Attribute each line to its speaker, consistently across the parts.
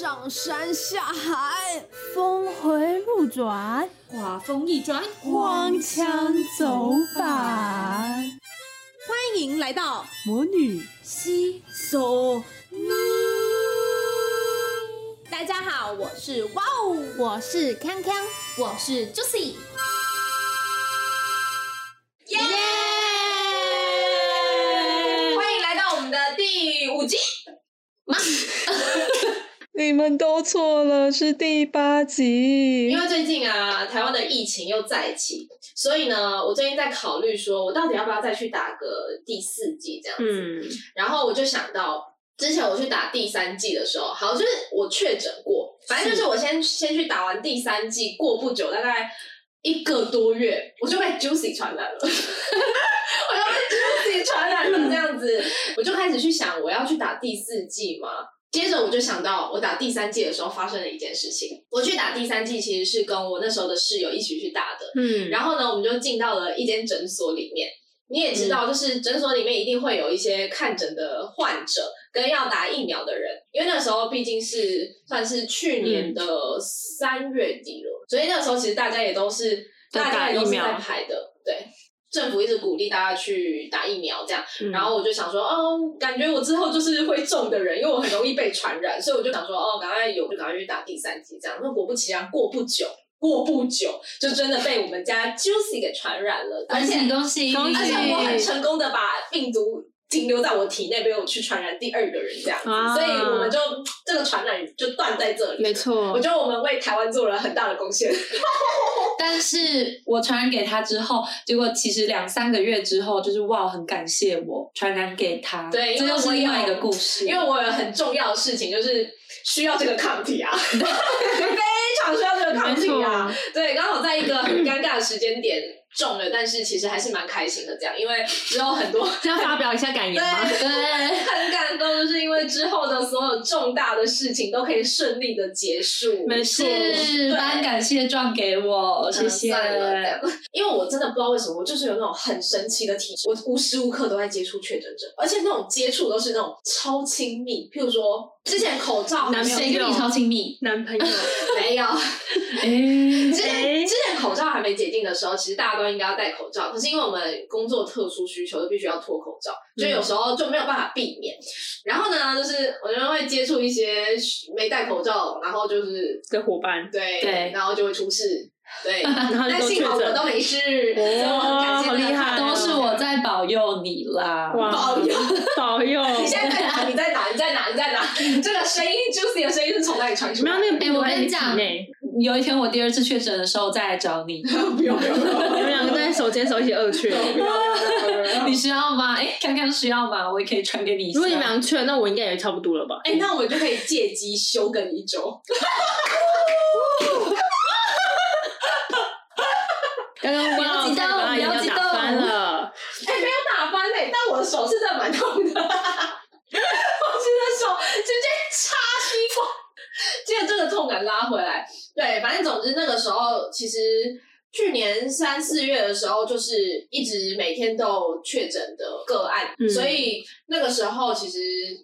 Speaker 1: 上山下海，
Speaker 2: 峰回路转，
Speaker 3: 画风一转，
Speaker 2: 荒腔走板。
Speaker 1: 欢迎来到
Speaker 2: 魔女
Speaker 1: 西索尼。大家好，我是哇哦，
Speaker 2: 我是康康，
Speaker 3: 我是 Juicy。
Speaker 1: 们
Speaker 4: 都错了，是第八集。
Speaker 5: 因为最近啊，台湾的疫情又再起，所以呢，我最近在考虑说，我到底要不要再去打个第四季这样子。
Speaker 4: 嗯，
Speaker 5: 然后我就想到，之前我去打第三季的时候，好，就是我确诊过，反正就是我先先去打完第三季，过不久，大概一个多月，我就被 Juicy 传染了，我就被 Juicy 传染了，这样子，我就开始去想，我要去打第四季吗？接着我就想到，我打第三季的时候发生了一件事情。我去打第三季其实是跟我那时候的室友一起去打的，
Speaker 4: 嗯，
Speaker 5: 然后呢，我们就进到了一间诊所里面。你也知道，就是诊所里面一定会有一些看诊的患者跟要打疫苗的人，因为那时候毕竟是算是去年的三月底了，所以那时候其实大家也都是
Speaker 4: 打
Speaker 5: 大家也都是
Speaker 4: 疫苗
Speaker 5: 在排的，对。政府一直鼓励大家去打疫苗，这样，
Speaker 4: 嗯。
Speaker 5: 然后我就想说，哦，感觉我之后就是会中的人，因为我很容易被传染，所以我就想说，哦，赶快有就赶快去打第三剂，这样。那果不其然，过不久，过不久就真的被我们家 Juicy 给传染了，而且
Speaker 3: 恭喜
Speaker 4: 恭喜
Speaker 5: 而且我很成功的把病毒停留在我体内，没有去传染第二个人这样子，
Speaker 4: 啊
Speaker 5: 所以我们就这个传染就断在这里。
Speaker 4: 没错
Speaker 5: 我觉得我们为台湾做了很大的贡献。
Speaker 3: 但是我传染给他之后，结果其实两三个月之后，就是哇，很感谢我传染给他。
Speaker 5: 对因
Speaker 3: 这又是
Speaker 5: 为我
Speaker 3: 另外一个故事。
Speaker 5: 因为我有很重要的事情，就是需要这个抗体啊，非常需要这个抗体啊。对，刚好在一个很尴尬的时间点中了，但是其实还是蛮开心的。这样，因为之后很多
Speaker 4: 要发表一下感言吗？
Speaker 5: 对，很感动，就是因为之后的所有重大的事情都可以顺利的结束。
Speaker 4: 没错
Speaker 3: 是颁感谢状给我，谢谢。
Speaker 5: 因为我真的不知道为什么，我就是有那种很神奇的体质，我无时无刻都在接触确诊者，而且那种接触都是那种超亲密，譬如说之前口罩
Speaker 4: 男朋友
Speaker 3: 谁跟你超亲密？
Speaker 4: 男朋友，
Speaker 5: 没有，
Speaker 3: 哎，
Speaker 5: 之前之前口罩还没解禁的时候，其实大家都应该要戴口罩，可是因为我们工作特殊需求，就必须要脱口罩，就有时候就没有办法避免。然后呢，就是我就会接触一些没戴口罩，然后就是
Speaker 4: 的伙伴，
Speaker 5: 对
Speaker 3: 对
Speaker 5: 然后就会出事。对，
Speaker 4: 然后就
Speaker 5: 但
Speaker 4: 都
Speaker 5: 幸好我都，没事，所以我很感谢
Speaker 4: 好厉害
Speaker 3: 都是我在保佑你啦。
Speaker 4: 哇
Speaker 5: 保佑。
Speaker 4: 保佑。
Speaker 5: 你现在在哪？你在哪？你在哪？这个声音，Juicy 的声音是从哪里传出
Speaker 4: 没有？那个病毒
Speaker 3: 哎我
Speaker 4: 在你体
Speaker 3: 跟你讲
Speaker 4: 内，
Speaker 3: 有一天我第二次确诊的时候再来找你，
Speaker 5: 不用不用不用
Speaker 4: 你们两个在手牵手一起二确。
Speaker 5: 不用
Speaker 3: 你需要吗？哎，看看需要吗？我也可以传给你一下。
Speaker 4: 如果你们俩确，那我应该也差不多了吧？
Speaker 5: 哎、那我们就可以借机休更一周。
Speaker 4: 刚刚
Speaker 3: 不要激动
Speaker 4: 差点把他饮料
Speaker 3: 不要激动
Speaker 4: 翻了。
Speaker 5: 哎、没有打翻哎、但我的手是真的蛮痛的，我的手直接插西瓜，这个痛感拉回来。对，反正总之那个时候，其实去年三四月的时候，就是一直每天都有确诊的个案，
Speaker 4: 嗯
Speaker 5: 所以那个时候其实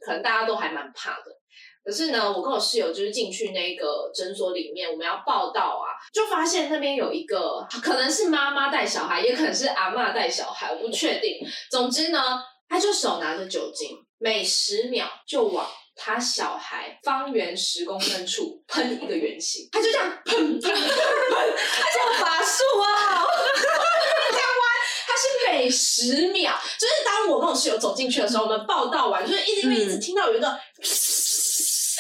Speaker 5: 可能大家都还蛮怕的。可是呢，我跟我室友就是进去那个诊所里面，我们要报道啊，就发现那边有一个可能是妈妈带小孩，也可能是阿妈带小孩，我不确定。总之呢，他就手拿着酒精，每十秒就往他小孩方圆十公分处喷一个圆形，他就这样喷喷喷喷，他像 法术啊！这样弯，他是每十秒，就是当我跟我室友走进去的时候，我们报道完，就是一直因为一直听到有一个。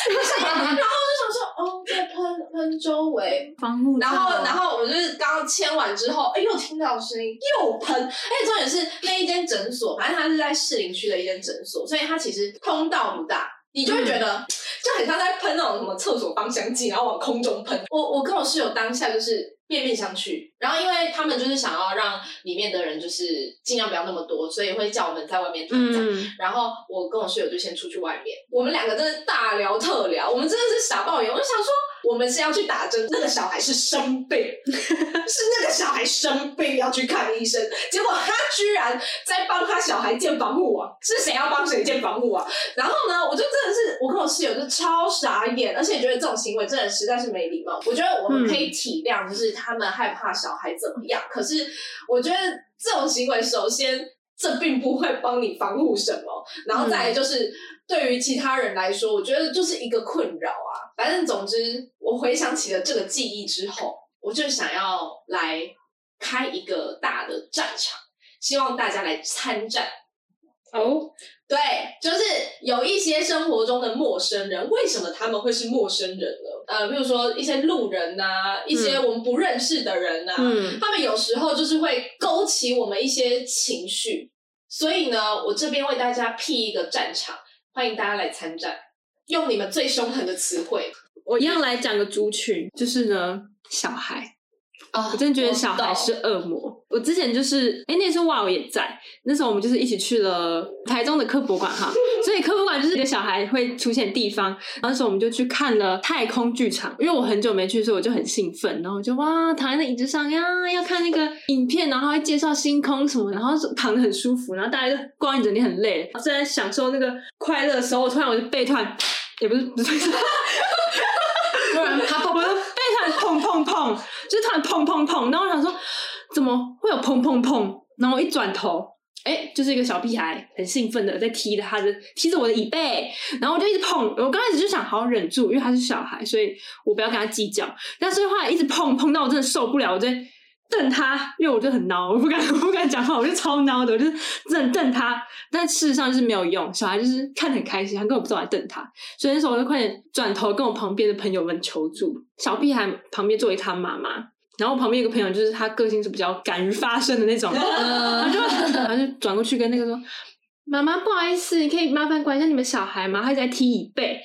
Speaker 5: 然后我就想说，哦，在喷喷周围，
Speaker 4: 防护
Speaker 5: 然后，然后我就是刚签完之后，哎，又听到声音，又喷。而且重点是那一间诊所，反正它是在士林区的一间诊所，所以它其实通道不大，你就会觉得、就很像在喷那种什么厕所芳香剂，然后往空中喷。我我跟我室友当下就是面面相觑，然后因为他们就是想要让里面的人就是尽量不要那么多，所以会叫我们在外面团这样。
Speaker 4: 嗯，
Speaker 5: 然后我跟我室友就先出去外面，我们两个真的大聊特聊，我们真的是傻爆眼。我就想说，我们是要去打针，那个小孩是生病，是那个小孩生病要去看医生，结果他居然在帮他小孩建防护网，是谁要帮谁建防护网？然后呢，我就真的是我跟我室友就超傻眼，而且觉得这种行为真的实在是没礼貌。我觉得我们可以体谅，就是他们害怕小孩怎么样，可是我觉得这种行为，首先这并不会帮你防护什么，然后再来就是。对于其他人来说，我觉得就是一个困扰啊。反正总之，我回想起了这个记忆之后，我就想要来开一个大的战场，希望大家来参战。
Speaker 3: 哦，
Speaker 5: 对，就是有一些生活中的陌生人，为什么他们会是陌生人呢？呃，比如说一些路人呐、一些我们不认识的人呐、
Speaker 3: 嗯
Speaker 5: 他们有时候就是会勾起我们一些情绪。所以呢，我这边为大家辟一个战场，欢迎大家来参战，用你们最凶狠的词汇。
Speaker 6: 我一样来讲个族群，就是呢，小孩。
Speaker 3: 啊
Speaker 6: 我真的觉得小孩是恶魔。我之前就是，哎、那时候哇我也在，那时候我们就是一起去了台中的科博馆哈，所以科博馆就是一个小孩会出现的地方。当时我们就去看了太空剧场，因为我很久没去，所以我就很兴奋，然后我就哇躺在那椅子上呀，要看那个影片，然后会介绍星空什么，然后躺得很舒服，然后大家就逛一整天很累，正在享受那个快乐的时候，突然我就背突然也不是不是。突然他我的背突然砰砰砰，就是突然砰砰砰，然后我想说怎么会有砰砰砰，然后我一转头，哎，就是一个小屁孩，很兴奋的在踢着他的踢着我的椅背，然后我就一直碰，我刚开始就想好好忍住，因为他是小孩，所以我不要跟他计较，但是后来一直碰碰到我真的受不了，我就瞪他，因为我就很孬，我不敢我不敢讲话，我就超孬的，我就真的瞪他，但事实上就是没有用，小孩就是看得很开心，他根本不知道我在瞪他，所以那时候我就快点转头跟我旁边的朋友们求助。小屁孩旁边作为他妈妈，然后我旁边有个朋友就是他个性是比较敢于发声的那种，然后就然后就转过去跟那个说：“妈妈，不好意思，你可以麻烦管一下你们小孩吗？他在踢椅背。”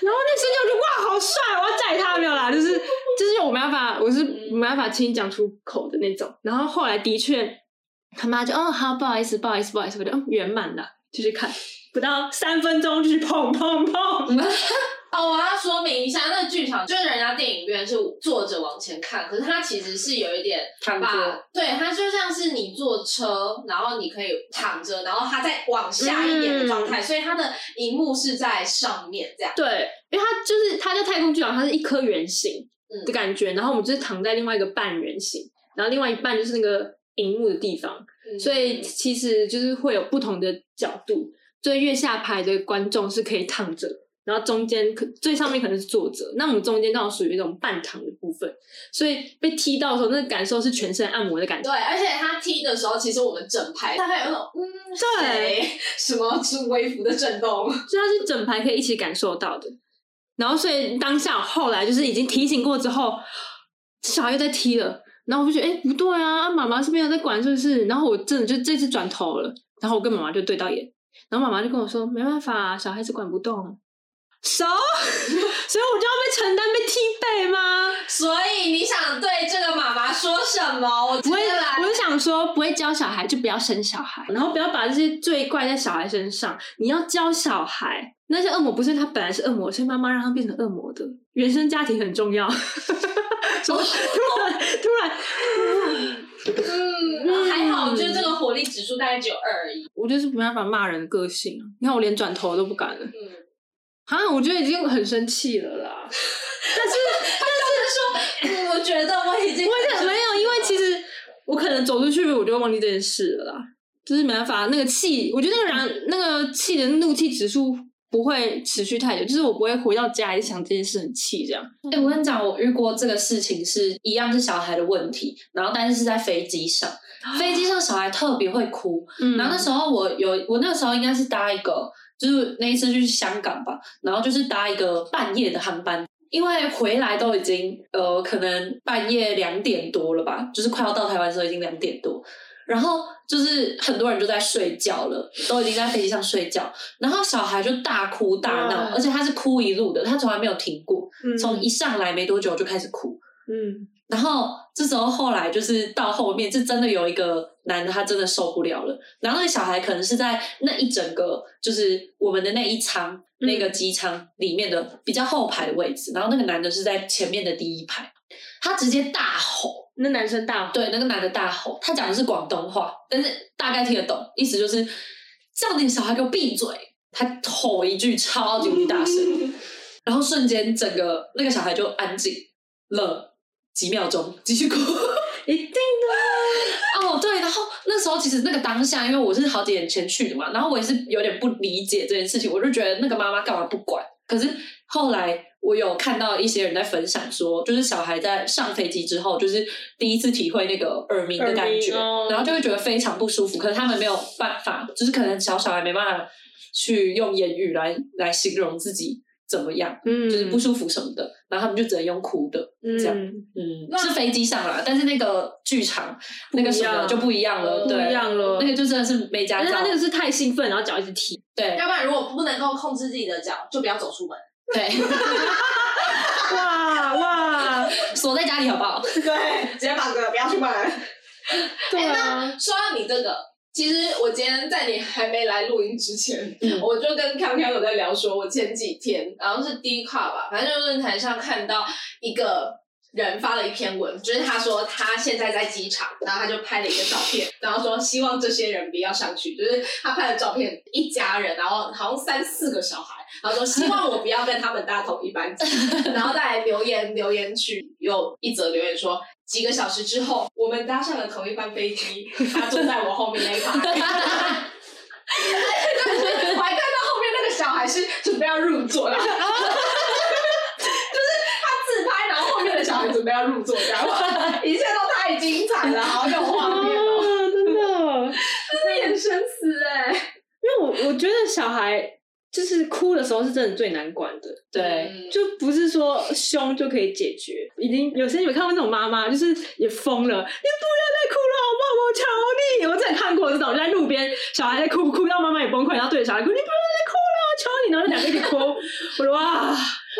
Speaker 6: 然后那瞬间我就哇，好帅！我要载他没有啦，就是就是我没办法，我是没办法轻易讲出口的那种。然后后来的确，他妈就哦好，不好意思，不好意思，不好意思，我就嗯圆满了，继续看，不到三分钟就是砰砰砰。
Speaker 5: 哦，我要说明一下，那个剧场就是人家电影院是坐着往前看，可是它其实是有一点把
Speaker 3: 躺着，
Speaker 5: 对，它就像是你坐车，然后你可以躺着，然后它再往下一点的状态，所以它的荧幕是在上面这样。
Speaker 6: 对，因为它就是它叫太空剧场，它是一颗圆形
Speaker 5: 嗯
Speaker 6: 的感觉，然后我们就是躺在另外一个半圆形，然后另外一半就是那个荧幕的地方，
Speaker 5: 嗯
Speaker 6: 所以其实就是会有不同的角度。所以越下排的观众是可以躺着，然后中间可最上面可能是坐着，那我们中间刚好属于那种半躺的部分，所以被踢到的时候，那个感受是全身按摩的感觉。
Speaker 5: 对，而且他踢的时候，其实我们整排大概有那种嗯，
Speaker 6: 对
Speaker 5: 什么是微幅的震动，
Speaker 6: 所以它是整排可以一起感受到的。然后，所以当下后来就是已经提醒过之后，小孩又在踢了，然后我就觉得，哎、不对啊，妈妈是没有在管，是不是？然后我真的就这次转头了，然后我跟妈妈就对到眼，然后妈妈就跟我说，没办法，小孩子管不动。手，所以我就要被承担被踢背吗？
Speaker 5: 所以你想对这个妈妈说什么？我
Speaker 6: 不会
Speaker 5: 接来，
Speaker 6: 我就想说，不会教小孩就不要生小孩，然后不要把这些罪怪在小孩身上。你要教小孩，那些恶魔不是他本来是恶魔，是妈妈让他变成恶魔的。原生家庭很重要。怎 么？突然突然，
Speaker 5: 嗯，还好，我觉得这个火力指数大概只有二而已。
Speaker 6: 我就是没办法骂人的个性啊！你看我连转头都不敢了。
Speaker 5: 嗯，
Speaker 6: 啊，我觉得已经很生气了啦。
Speaker 5: 但是，但是说我觉得我已经
Speaker 6: 没有，因为其实我可能走出去，我就会忘记这件事了啦。就是没办法，那个气，我觉得那个燃，那个气的怒气指数不会持续太久，就是我不会回到家一直想这件事很气这样。
Speaker 3: 哎、我跟你讲，我遇过这个事情是一样是小孩的问题，然后但是是在飞机上，飞机上小孩特别会哭，
Speaker 6: 嗯
Speaker 3: 然后那时候我有，我那个时候应该是搭一个，就是那一次去香港吧，然后就是搭一个半夜的航班，因为回来都已经呃可能半夜两点多了吧，就是快要到台湾的时候已经两点多，然后就是很多人就在睡觉了，都已经在飞机上睡觉，然后小孩就大哭大闹，而且他是哭一路的，他从来没有停过，
Speaker 6: 嗯
Speaker 3: 从一上来没多久就开始哭，
Speaker 6: 嗯
Speaker 3: 然后这时候后来就是到后面，是真的有一个男的，他真的受不了了。然后那个小孩可能是在那一整个就是我们的那一舱，那个机舱里面的比较后排的位置，然后那个男的是在前面的第一排，他直接大吼，
Speaker 6: 那男生大吼，
Speaker 3: 对，那个男的大吼，他讲的是广东话，但是大概听得懂，意思就是叫你的小孩给我闭嘴。他吼一句超级无敌大声，然后瞬间整个那个小孩就安静了几秒钟，继续哭。
Speaker 6: 一定的。
Speaker 3: 哦，对，然后那时候其实那个当下，因为我是好几年前去的嘛，然后我也是有点不理解这件事情，我就觉得那个妈妈干嘛不管？可是后来我有看到一些人在分享说，就是小孩在上飞机之后，就是第一次体会那个耳鸣的感觉，
Speaker 6: 哦
Speaker 3: 然后就会觉得非常不舒服。可是他们没有办法，就是可能小小孩没办法去用言语来来形容自己怎么样，
Speaker 6: 嗯
Speaker 3: 就是不舒服什么的，然后他们就只能用哭的这样。
Speaker 6: 嗯，
Speaker 3: 嗯，是飞机上啦，但是那个剧场那个什么就不一样了，
Speaker 6: 不
Speaker 3: 对，
Speaker 6: 一样了。
Speaker 3: 那个就真的是没家教
Speaker 6: 他，那个是太兴奋，然后脚一直踢。
Speaker 3: 对
Speaker 5: 要不然如果不能够控制自己的脚，就不要走出门。
Speaker 3: 对，
Speaker 6: 哇哇，
Speaker 3: 锁在家里好不好？
Speaker 5: 对，直接绑着，不要出门。
Speaker 6: 对啊，
Speaker 5: 说到你这个，其实我今天在你还没来录音之前，
Speaker 3: 嗯。
Speaker 5: 我就跟康康有在聊说，我前几天然后是 D 卡吧，反正就是论坛上看到一个人发了一篇文，就是他说他现在在机场，然后他就拍了一个照片，然后说希望这些人不要上去，就是他拍的照片一家人，然后好像三四个小孩，然后说希望我不要跟他们搭同一班机，然后再来留言留言区有一则留言说。几个小时之后，我们搭上了同一班飞机，他坐在我后面那一排。我还看到后面那个小孩是准备要入座的，就是他自拍，然后后面的小孩准备要入座，这 样一切都太精彩了，好有画面哦，
Speaker 6: 啊，真的。
Speaker 5: 真的眼神死哎、
Speaker 6: 因为我我觉得小孩就是哭的时候是真的最难管的，
Speaker 3: 对，
Speaker 5: 嗯
Speaker 6: 就不是说凶就可以解决。已经有些你们看过那种妈妈，就是也疯了，你不要再哭了好不好？我求你！我之前看过这种，就在路边小孩在哭，哭到妈妈也崩溃，然后对着小孩哭，你不要再哭了，我求你！然后两个一起哭，我说哇，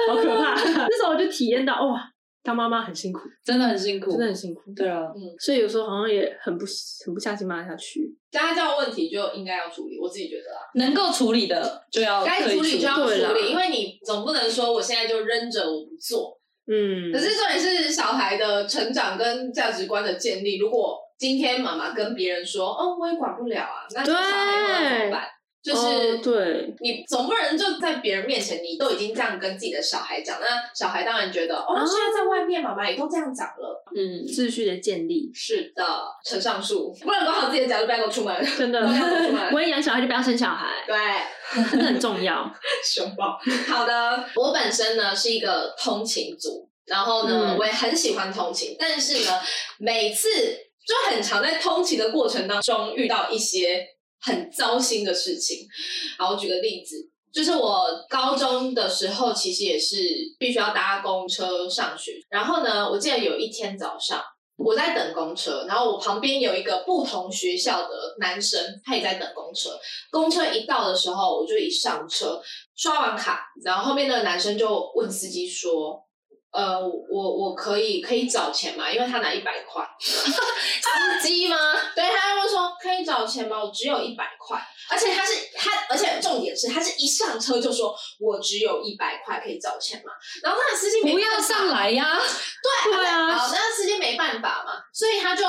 Speaker 6: 好可怕！那时候我就体验到哇，当妈妈很辛苦，
Speaker 3: 真的很辛苦，
Speaker 6: 真的很辛苦。
Speaker 3: 对啊，嗯。
Speaker 6: 所以有时候好像也很不很不下心骂下去。
Speaker 5: 家教问题就应该要处理，我自己觉得啊，
Speaker 3: 能够处理的就要
Speaker 5: 该处理就要处理，因为你总不能说我现在就扔着我不做，
Speaker 6: 嗯，
Speaker 5: 可是重点是小孩的成长跟价值观的建立。如果今天妈妈跟别人说：“哦，我也管不了啊”，那这小孩怎么办？就是、
Speaker 6: 哦对，
Speaker 5: 你总不能就在别人面前，你都已经这样跟自己的小孩讲，那小孩当然觉得哦，
Speaker 6: 哦
Speaker 5: 现在在外面妈妈也都这样讲了。
Speaker 3: 嗯，
Speaker 6: 秩序的建立，
Speaker 5: 是的，呈上树，不能管好自己的脚就不要给我出门。
Speaker 6: 真的
Speaker 5: 不要给我出门。
Speaker 6: 我也养小孩就不要生小孩，
Speaker 5: 对，
Speaker 6: 真的很重要。
Speaker 5: 熊抱。好的，我本身呢是一个通勤族，然后呢、
Speaker 6: 嗯
Speaker 5: 我也很喜欢通勤，但是呢每次就很常在通勤的过程当中遇到一些很糟心的事情。好，我举个例子。就是我高中的时候，其实也是必须要搭公车上学。然后呢，我记得有一天早上，我在等公车，然后我旁边有一个不同学校的男生，他也在等公车。公车一到的时候，我就一上车，刷完卡，然后后面那个男生就问司机说：“呃，我我可以可以找钱嘛？因为他拿一百块。”司机吗？对，他就问说：“可以找钱吗？我只有一百块。”而且他是他，而且重点是，他是一上车就说：“我只有一百块，可以找钱嘛？”然后那个司机
Speaker 3: 不要上来呀，
Speaker 5: 对
Speaker 6: 对啊
Speaker 5: 好，那司机没办法嘛，所以他就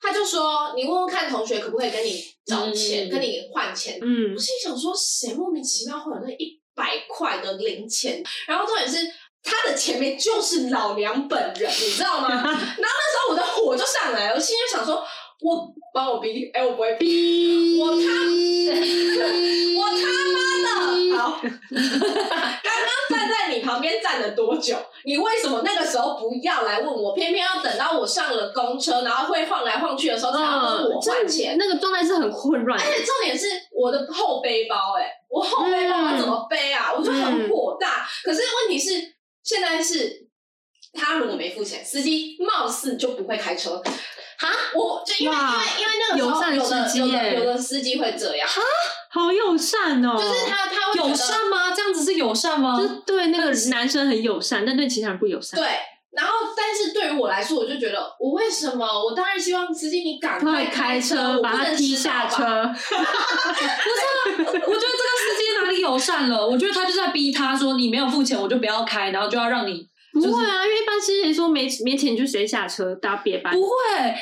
Speaker 5: 他就说，你问问看同学可不可以跟你找钱，
Speaker 3: 嗯
Speaker 5: 跟你换钱。
Speaker 6: 嗯
Speaker 5: 我，心里想说，谁莫名其妙会有那一百块的零钱？然后重点是。他的前面就是老娘本人，你知道吗？然后那时候我的火就上来了，我心里就想说，我帮我逼，哎、我不会逼，我他，我他妈的，好，刚刚站在你旁边站了多久？你为什么那个时候不要来问我，偏偏要等到我上了公车，然后会晃来晃去的时候才要跟我换钱？
Speaker 6: 那个状态是很混乱
Speaker 5: 而。且重点是我的后背包、哎，我后背包要怎么背啊？我就很火大。可是问题是，现在是他如果没付钱，司机貌似就不会开车。哈，我就因为因为因为那个时候
Speaker 6: 友善
Speaker 5: 有的有的
Speaker 6: 司机耶
Speaker 5: 有的司机会这样，
Speaker 6: 好友善哦，
Speaker 5: 就是他他会
Speaker 3: 友善吗？这样子是友善吗？
Speaker 6: 就是对那个男生很友善，但对其他人不友善。
Speaker 5: 对。然后，但是对于我来说，我就觉得，我为什么？我当然希望司机你赶
Speaker 6: 快开车，把他踢下车。不是。
Speaker 3: 我觉得这个司机哪里友善了。我觉得他就在逼他说，你没有付钱，我就不要开，然后就要让你。
Speaker 6: 不会啊，因为一般司机说没没钱就直接下车搭别班。
Speaker 3: 不会，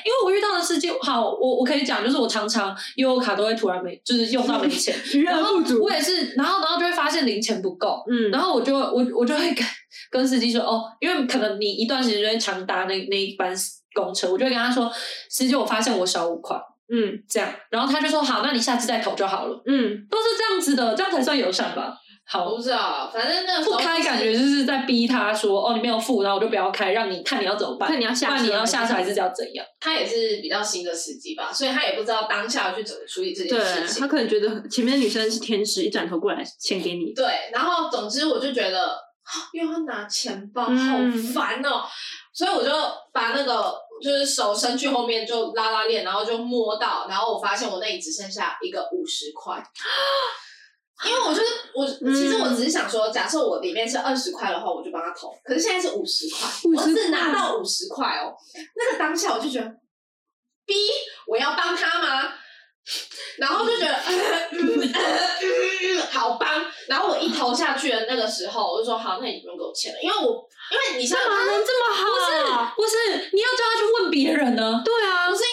Speaker 3: 因为我遇到的司机，好，我我可以讲，就是我常常悠游卡都会突然没，就是用到没钱，然后我也是，然后然后就会发现零钱不够，
Speaker 6: 嗯，
Speaker 3: 然后我就我我就会跟跟司机说，哦，因为可能你一段时间就会常搭那那一班公车，我就会跟他说，司机，我发现我少五块，
Speaker 6: 嗯
Speaker 3: 这样，然后他就说，好，那你下次再投就好了，
Speaker 6: 嗯，
Speaker 3: 都是这样子的，这样才算友善吧？
Speaker 5: 我
Speaker 3: 好
Speaker 5: 不，知道，反正那个
Speaker 3: 不开感觉就是在逼他说，哦，你没有付，然后我就不要开，让你看你要怎么办，
Speaker 6: 看你要下
Speaker 3: 你要下次还是要怎样？
Speaker 5: 他也是比较新的司机吧，所以他也不知道当下要去怎么处理这件事情
Speaker 6: 他。可能觉得前面的女生是天使，一转头过来钱给你。
Speaker 5: 对，然后总之我就觉得啊又要拿钱包，
Speaker 6: 嗯
Speaker 5: 好烦哦，所以我就把那个就是手伸去后面就拉拉链，然后就摸到，然后我发现我那里只剩下一个五十块。因为我就是我，其实我只是想说，假设我里面是二十块的话，我就帮他投。可是现在是五十块，我只拿到五十块哦。那个当下我就觉得，逼，我要帮他吗？然后就觉得 好帮，然后我一投下去的那个时候，我就说好，那你不用给我钱了，因为我因为你想
Speaker 6: 干嘛能这么好？
Speaker 3: 不是不是，你要叫他去问别人呢？
Speaker 6: 对啊
Speaker 5: 不，是因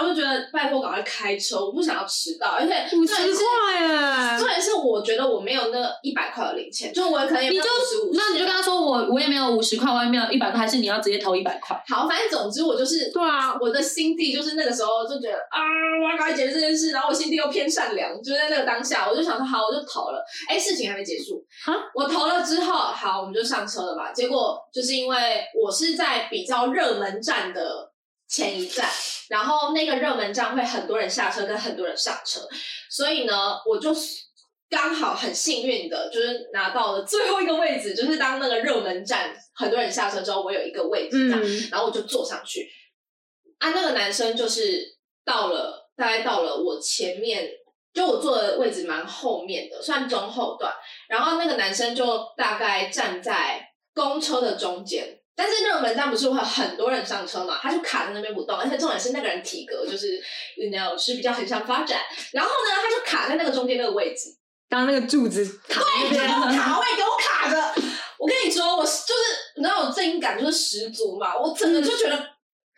Speaker 5: 我就觉得拜托赶快开车，我不想要迟到，而且
Speaker 6: 五十块耶！
Speaker 5: 重点是我觉得我没有那一百块的零钱，就我可能也没有
Speaker 3: 你就
Speaker 5: 五十五，
Speaker 3: 那你就跟他说，我我也没有五十块，我也没有一百块，还是你要直接投一百块？
Speaker 5: 好，反正总之我就是
Speaker 6: 对啊，
Speaker 5: 我的心地就是那个时候就觉得啊，我要赶快解决这件事，然后我心地又偏善良，就在那个当下，我就想说好，我就投了。哎，事情还没结束
Speaker 6: 啊，
Speaker 5: 我投了之后，好，我们就上车了嘛。结果就是因为我是在比较热门站的前一站，然后那个热门站会很多人下车跟很多人上车，所以呢，我就。刚好很幸运的，就是拿到了最后一个位置，就是当那个热门站很多人下车之后，我有一个位置这样，
Speaker 6: 嗯，
Speaker 5: 然后我就坐上去。啊，那个男生就是到了，大概到了我前面，就我坐的位置蛮后面的，算中后段。然后那个男生就大概站在公车的中间。但是热门站不是会有很多人上车嘛，他就卡在那边不动，而且重点是那个人体格就是，you know 是比较横向发展。然后呢，他就卡在那个中间那个位置，
Speaker 6: 当那个柱子卡在那
Speaker 5: 就给我，卡位，给我卡着。我跟你说，我就是你知道我正义感就是十足嘛，我真的就觉得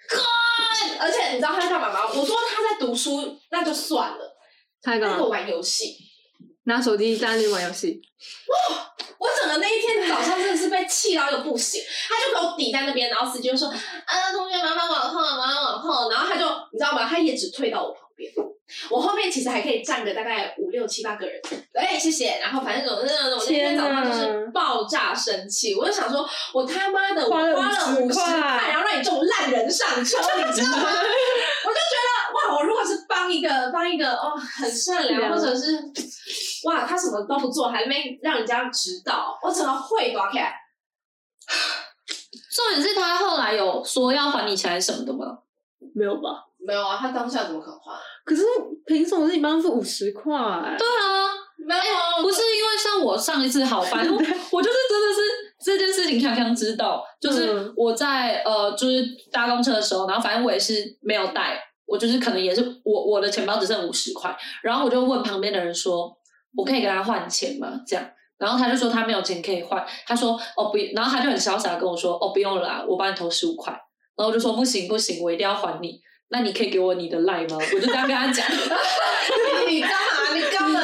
Speaker 5: ，God！而且你知道他在干嘛吗？我说他在读书，那就算了，
Speaker 6: 他在干嘛？
Speaker 5: 他给我玩游戏。
Speaker 6: 拿手机在那里玩游戏。
Speaker 5: 我整个那一天早上真的是被气到一个不行，他就给我抵在那边，然后司机就说：“啊，同学麻烦往后，麻烦往后。”然后他就你知道吗？他也只退到我旁边，我后面其实还可以站个大概五六七八个人。哎，谢谢。然后反正总之，我那天早上就是爆炸生气，我就想说，我他妈的，我
Speaker 4: 花了
Speaker 5: 花了
Speaker 4: 50
Speaker 5: 五十
Speaker 4: 块
Speaker 5: 块，然后让你这种烂人上车，你知道吗？我就觉得哇，我如果是帮一个帮一个哦很善良，或者是哇他什么都不做，还没让人家知道，我怎么会打起来。
Speaker 3: 重点是他后来有说要还你钱什么的吗？
Speaker 6: 没有吧？
Speaker 5: 没有啊，他当下怎么可能还？
Speaker 6: 可是凭什么是你帮他付五十块？
Speaker 3: 对啊，
Speaker 5: 没有啊，
Speaker 3: 不是因为像我上一次好烦，我我就是真的是这件事情强强知道，就是
Speaker 6: 嗯
Speaker 3: 我在呃就是搭公车的时候，然后反正我也是没有带，我就是可能也是我我的钱包只剩五十块，然后我就问旁边的人说，我可以跟他换钱吗？这样。然后他就说他没有钱可以换，他说哦不，然后他就很潇洒地跟我说哦不用了啦，我帮你投十五块。然后我就说不行不行，我一定要还你。那你可以给我你的赖吗？我就这样跟他讲。
Speaker 5: 你干嘛？你干嘛？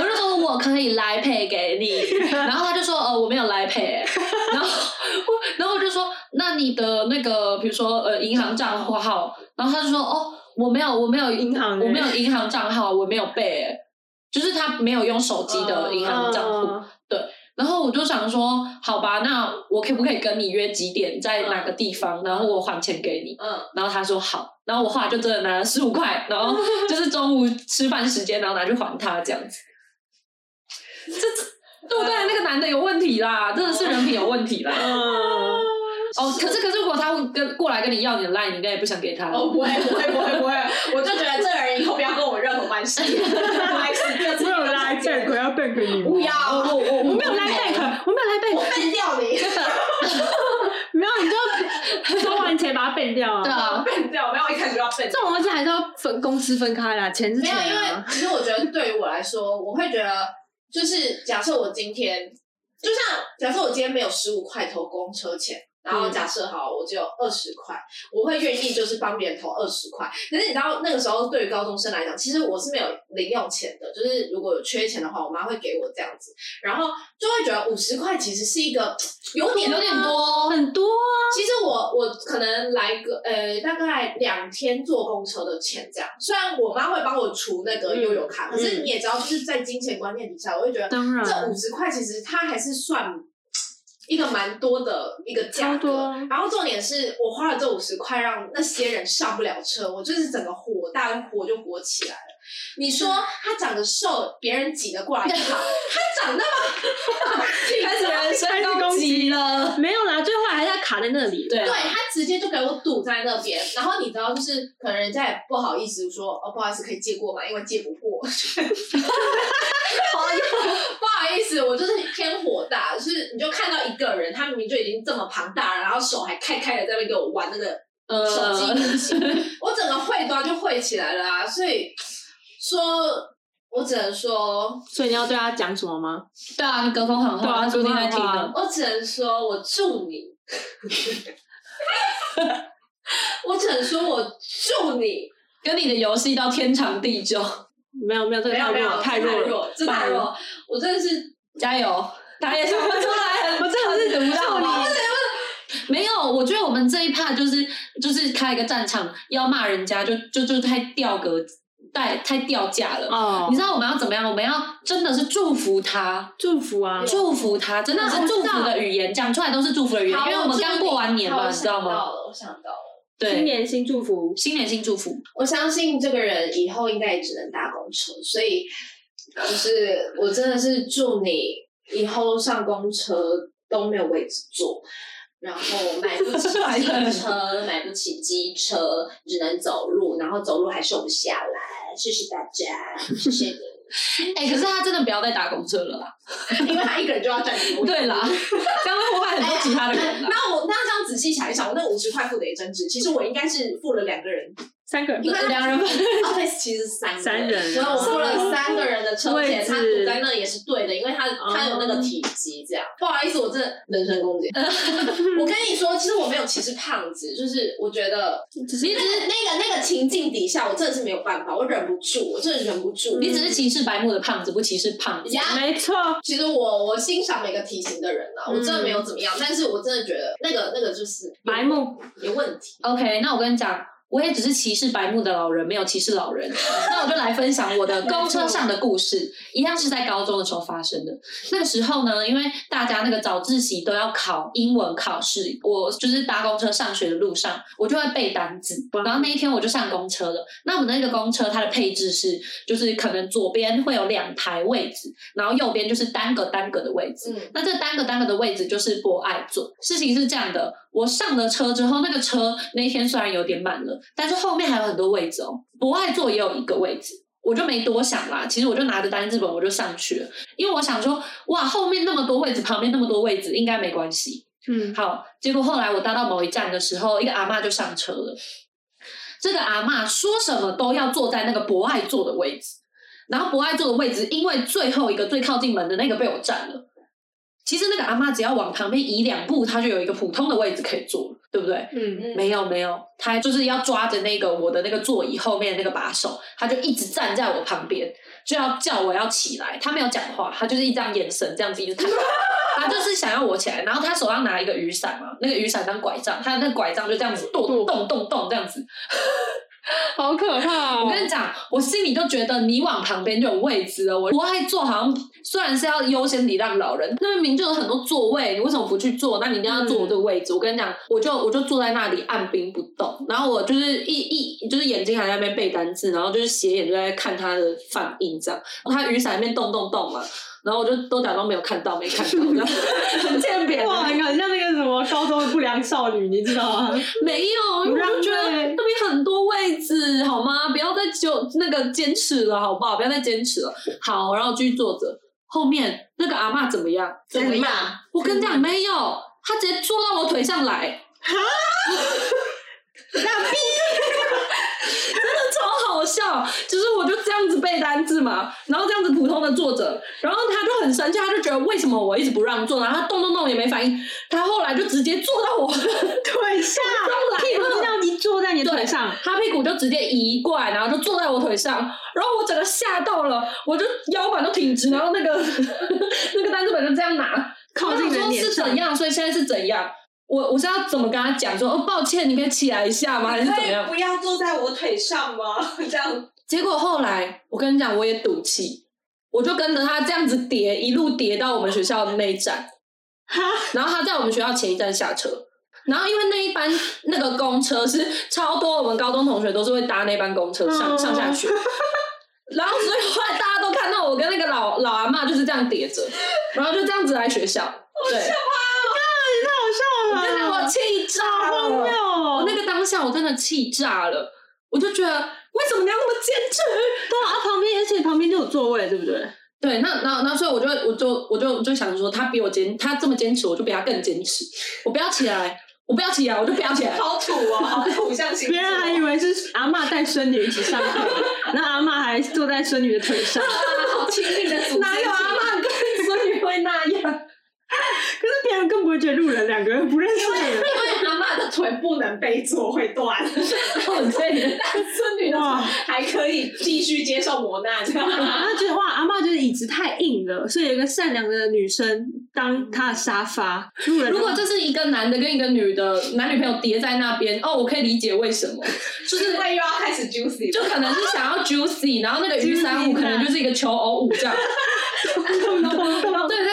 Speaker 3: 我就说我可以来配给你，然后他就说哦我没有来配，然后我然后我就说那你的那个比如说呃银行账户号，然后他就说哦我没有我没有
Speaker 6: 银行欸
Speaker 3: 我没有银行账号，我没有背，就是他没有用手机的银行账户，
Speaker 6: 嗯
Speaker 3: 然后我就想说好吧，那我可不可以跟你约几点在哪个地方，然后我还钱给你。
Speaker 5: 嗯，
Speaker 3: 然后他说好，然后我后来就真的拿了十五块，然后就是中午吃饭时间，然后拿去还他这样子。这这对不对？那个男的有问题啦，真的是人品有问题啦。
Speaker 6: 嗯，
Speaker 3: 哦，可是可是如果他跟过来跟你要你的 line，你应该也不想给他。
Speaker 5: 哦，不会不会不会不会，我就觉得这个人以后不要跟我任何关系。不好意思，这个事情
Speaker 6: 我有来 back 要 back 你吗？
Speaker 5: 不要，我我
Speaker 6: 我没有来 back，我没有来 back，
Speaker 5: 我变掉你，
Speaker 6: 没有你就收完钱把它变掉啊。
Speaker 3: 对啊，
Speaker 5: 变掉，没有一开始就要变
Speaker 6: 这种东西还是要分公司分开啦，钱是钱
Speaker 5: 没有，因为
Speaker 6: 啊。
Speaker 5: 其实我觉得对于我来说，我会觉得就是假设我今天，就像假设我今天没有十五块投公车钱，然后假设好我只有二十块，我会愿意就是帮别人投二十块。可是你知道那个时候对于高中生来讲，其实我是没有零用钱的，就是如果有缺钱的话，我妈会给我这样子，然后就会觉得五十块其实是一个有点
Speaker 3: 有点多，
Speaker 6: 很多啊，
Speaker 5: 其实我我可能来个呃大概两天坐公车的钱这样，虽然我妈会帮我除那个悠游卡，可是你也知道，就是在金钱观念底下，我会觉得
Speaker 6: 当然。
Speaker 5: 这五十块其实它还是算一个蛮多的一个价格
Speaker 6: 多。
Speaker 5: 然后重点是我花了这五十块让那些人上不了车，我就是整个火大火就火起来了。你说他长得瘦，别人挤得过来他，他长那么
Speaker 3: 开始人身攻击了。
Speaker 6: 没有啦，最后还是要卡在那里。
Speaker 3: 对啊
Speaker 5: 对他直接就给我堵在那边，然后你知道，就是可能人家也不好意思说，哦，不好意思，可以借过吗？因为借不过。不好意思，我就是偏火大，就是你就看到一个人，他明明就已经这么庞大了，然后手还开开的在那边给我玩那个
Speaker 3: 呃
Speaker 5: 手机我整个会端就会起来了啊！所以说，我只能说，
Speaker 6: 所以你要对他讲什么吗？
Speaker 3: 对啊，你隔空喊话，
Speaker 6: 对啊
Speaker 3: 他说不定在听
Speaker 6: 隔空喊
Speaker 3: 呢。
Speaker 5: 我只能说我祝你，我只能说我祝你。
Speaker 3: 跟你的游戏到天长地久，
Speaker 6: 没有没有，这个太弱了，太弱了，
Speaker 5: 弱，这太弱。我真的是
Speaker 3: 加油！打野想不出来，
Speaker 6: 我真的是等不到你。
Speaker 3: 没有，我觉得我们这一趴就是就是开一个战场，要骂人家就就就太掉格，太太掉价了。
Speaker 6: 哦
Speaker 3: 你知道我们要怎么样？我们要真的是祝福他，
Speaker 6: 祝福啊！
Speaker 3: 祝福他，真的是祝福的语言，讲出来都是祝福的语言，因为我们刚过完年嘛，你知道吗？
Speaker 5: 我想到了，我想到了。
Speaker 6: 新，年新祝福，
Speaker 3: 新年新祝福。
Speaker 5: 我相信这个人以后应该也只能搭公车，所以就是我真的是祝你以后上公车都没有位置坐，然后买不起 汽车，买不起机车，只能走路，然后走路还瘦不下来。谢谢大家，谢谢你，
Speaker 3: 哎、可是他真的不要再打公车了啦。
Speaker 5: 因为他一个人就要占你的位置。
Speaker 3: 对啦，这样会破坏很多其他的人啦。
Speaker 5: 那我那这样仔细想一想，我那五十块付的也真值。其实我应该是付了两个人，
Speaker 6: 三个人
Speaker 5: 因为他
Speaker 3: 两人份
Speaker 5: 哦，对，其实是三个
Speaker 6: 三人
Speaker 5: 所以我付了三个人的车钱，他堵在那也是对的，因为他他有那个体积这样。不好意思，我真的人身攻击。我跟你说，其实我没有歧视胖子，就是我觉得
Speaker 6: 只是
Speaker 5: 那个那个情境底下，我真的是没有办法，我忍不住，我真的忍不住。
Speaker 3: 你只是歧视白目的胖子，不歧视胖子。
Speaker 6: 没错，
Speaker 5: 其实我我欣赏每个体型的人啊，我真的没有怎么样，但是我真的觉得那个那个就是有
Speaker 6: 白目
Speaker 5: 有问题。
Speaker 3: OK，那我跟你讲，我也只是歧视白目的老人，没有歧视老人。那我就来分享我的公车上的故事，一样是在高中的时候发生的。那个时候呢，因为大家那个早自习都要考英文考试，我就是搭公车上学的路上，我就会背单字。然后那一天我就上公车了。那我们那个公车它的配置是，就是可能左边会有两排位置，然后右边就是单个单个的位置。
Speaker 5: 嗯，
Speaker 3: 那这单个单个的位置就是博爱座。事情是这样的，我上了车之后，那个车那天虽然有点满了，但是后面还有很多位置哦。博爱座也有一个位置，我就没多想啦。其实我就拿着单字本我就上去了，因为我想说，哇，后面那么多位置，旁边那么多位置，应该没关系。
Speaker 6: 嗯，
Speaker 3: 好，结果后来我搭到某一站的时候，一个阿嬷就上车了。这个阿嬷说什么都要坐在那个博爱座的位置，然后博爱座的位置，因为最后一个最靠近门的那个被我占了。其实那个阿妈只要往旁边移两步，她就有一个普通的位置可以坐了，对不对？
Speaker 6: 嗯，
Speaker 5: 嗯
Speaker 3: 没有没有，她就是要抓着那个我的那个座椅后面的那个把手，她就一直站在我旁边，就要叫我要起来。她没有讲话，她就是一张眼神这样子一直看。她就是想要我起来，然后她手上拿一个雨伞嘛，那个雨伞当拐杖，她的那个拐杖就这样子动动动动动这样子。
Speaker 6: 好可怕哦！
Speaker 3: 我跟你讲，我心里都觉得你往旁边就有位置了。我不爱坐，好像虽然是要优先礼让老人，那明明就有很多座位，你为什么不去坐？那你一定要坐我这个位置。我跟你讲，我就我就坐在那里按兵不动，然后我就是一一就是眼睛还在那边背单词，然后就是斜眼就在看他的反应这样。他雨伞那边动动动嘛，然后我就都假装没有看到，没看到，很欠扁的。
Speaker 6: 哇，你很像那个什么高中的不良少女，你知道吗？
Speaker 3: 没有，因为我就觉得那边很多位置，好吗？不要再就那个坚持了，好不好？不要再坚持了。好，然后继续坐着。后面那个阿嬷怎么样？
Speaker 5: 怎么样？
Speaker 3: 我跟你讲，没有，她直接坐到我腿上来。真的超好笑，就是我就这样子背单字嘛，然后这样子普通的坐着，然后他就很生气，他就觉得为什么我一直不让坐，然后他动动动也没反应，他后来就直接坐到我腿上，
Speaker 6: 屁股就这样一坐在你的腿上，
Speaker 3: 他屁股就直接移过来，然后就坐在我腿上，然后我整个吓到了，我就腰板都挺直，然后那个 那个单字本就这样拿，
Speaker 6: 靠近你的
Speaker 3: 我想说
Speaker 6: 脸上。
Speaker 3: 是怎样，所以现在是怎样？我我是要怎么跟他讲说哦，抱歉，你可以起来一下吗？还是怎么样？
Speaker 5: 不要坐在我腿上吗？这样
Speaker 3: 结果后来我跟你讲，我也赌气，我就跟着他这样子叠，一路叠到我们学校的那一站，然后他在我们学校前一站下车。然后因为那一班那个公车是超多我们高中同学都是会搭那班公车上、
Speaker 6: 嗯
Speaker 3: 上下学，然后所以后来大家都看到我跟那个老老阿妈就是这样叠着，然后就这样子来学校。对，气炸了，
Speaker 6: 荒谬哦
Speaker 3: 我那个当下我真的气炸了，我就觉得为什么你要那么坚持？
Speaker 6: 对啊，旁边而且旁边就有座位，对不对？
Speaker 3: 对，那那那所以我就我就我就我就想说，他比我坚，他这么坚持，我就比他更坚持。我不要起来，我不要起来，我就不要起来。
Speaker 5: 好土哦，好土象星座。
Speaker 6: 别人还以为是阿嬷带孙女一起上课，那阿嬷还坐在孙女的腿上。
Speaker 5: 好亲密的组
Speaker 3: 哪有阿嬷跟孙女会那样？
Speaker 6: 更不会觉得路人两个人不认识的人。
Speaker 5: 因为阿妈的腿不能背坐会断，
Speaker 3: 哦，对，
Speaker 5: 但孙女的还可以继续接受磨难。
Speaker 6: 他觉得哇，阿妈就是椅子太硬了，所以有一个善良的女生当她的沙发。路人
Speaker 3: 如果这是一个男的跟一个女的男女朋友叠在那边，哦，我可以理解为什么，就是
Speaker 5: 因为又要开始 juicy，
Speaker 3: 就可能是想要 juicy，然后那个鱼三舞可能就是一个求偶舞这样。对，但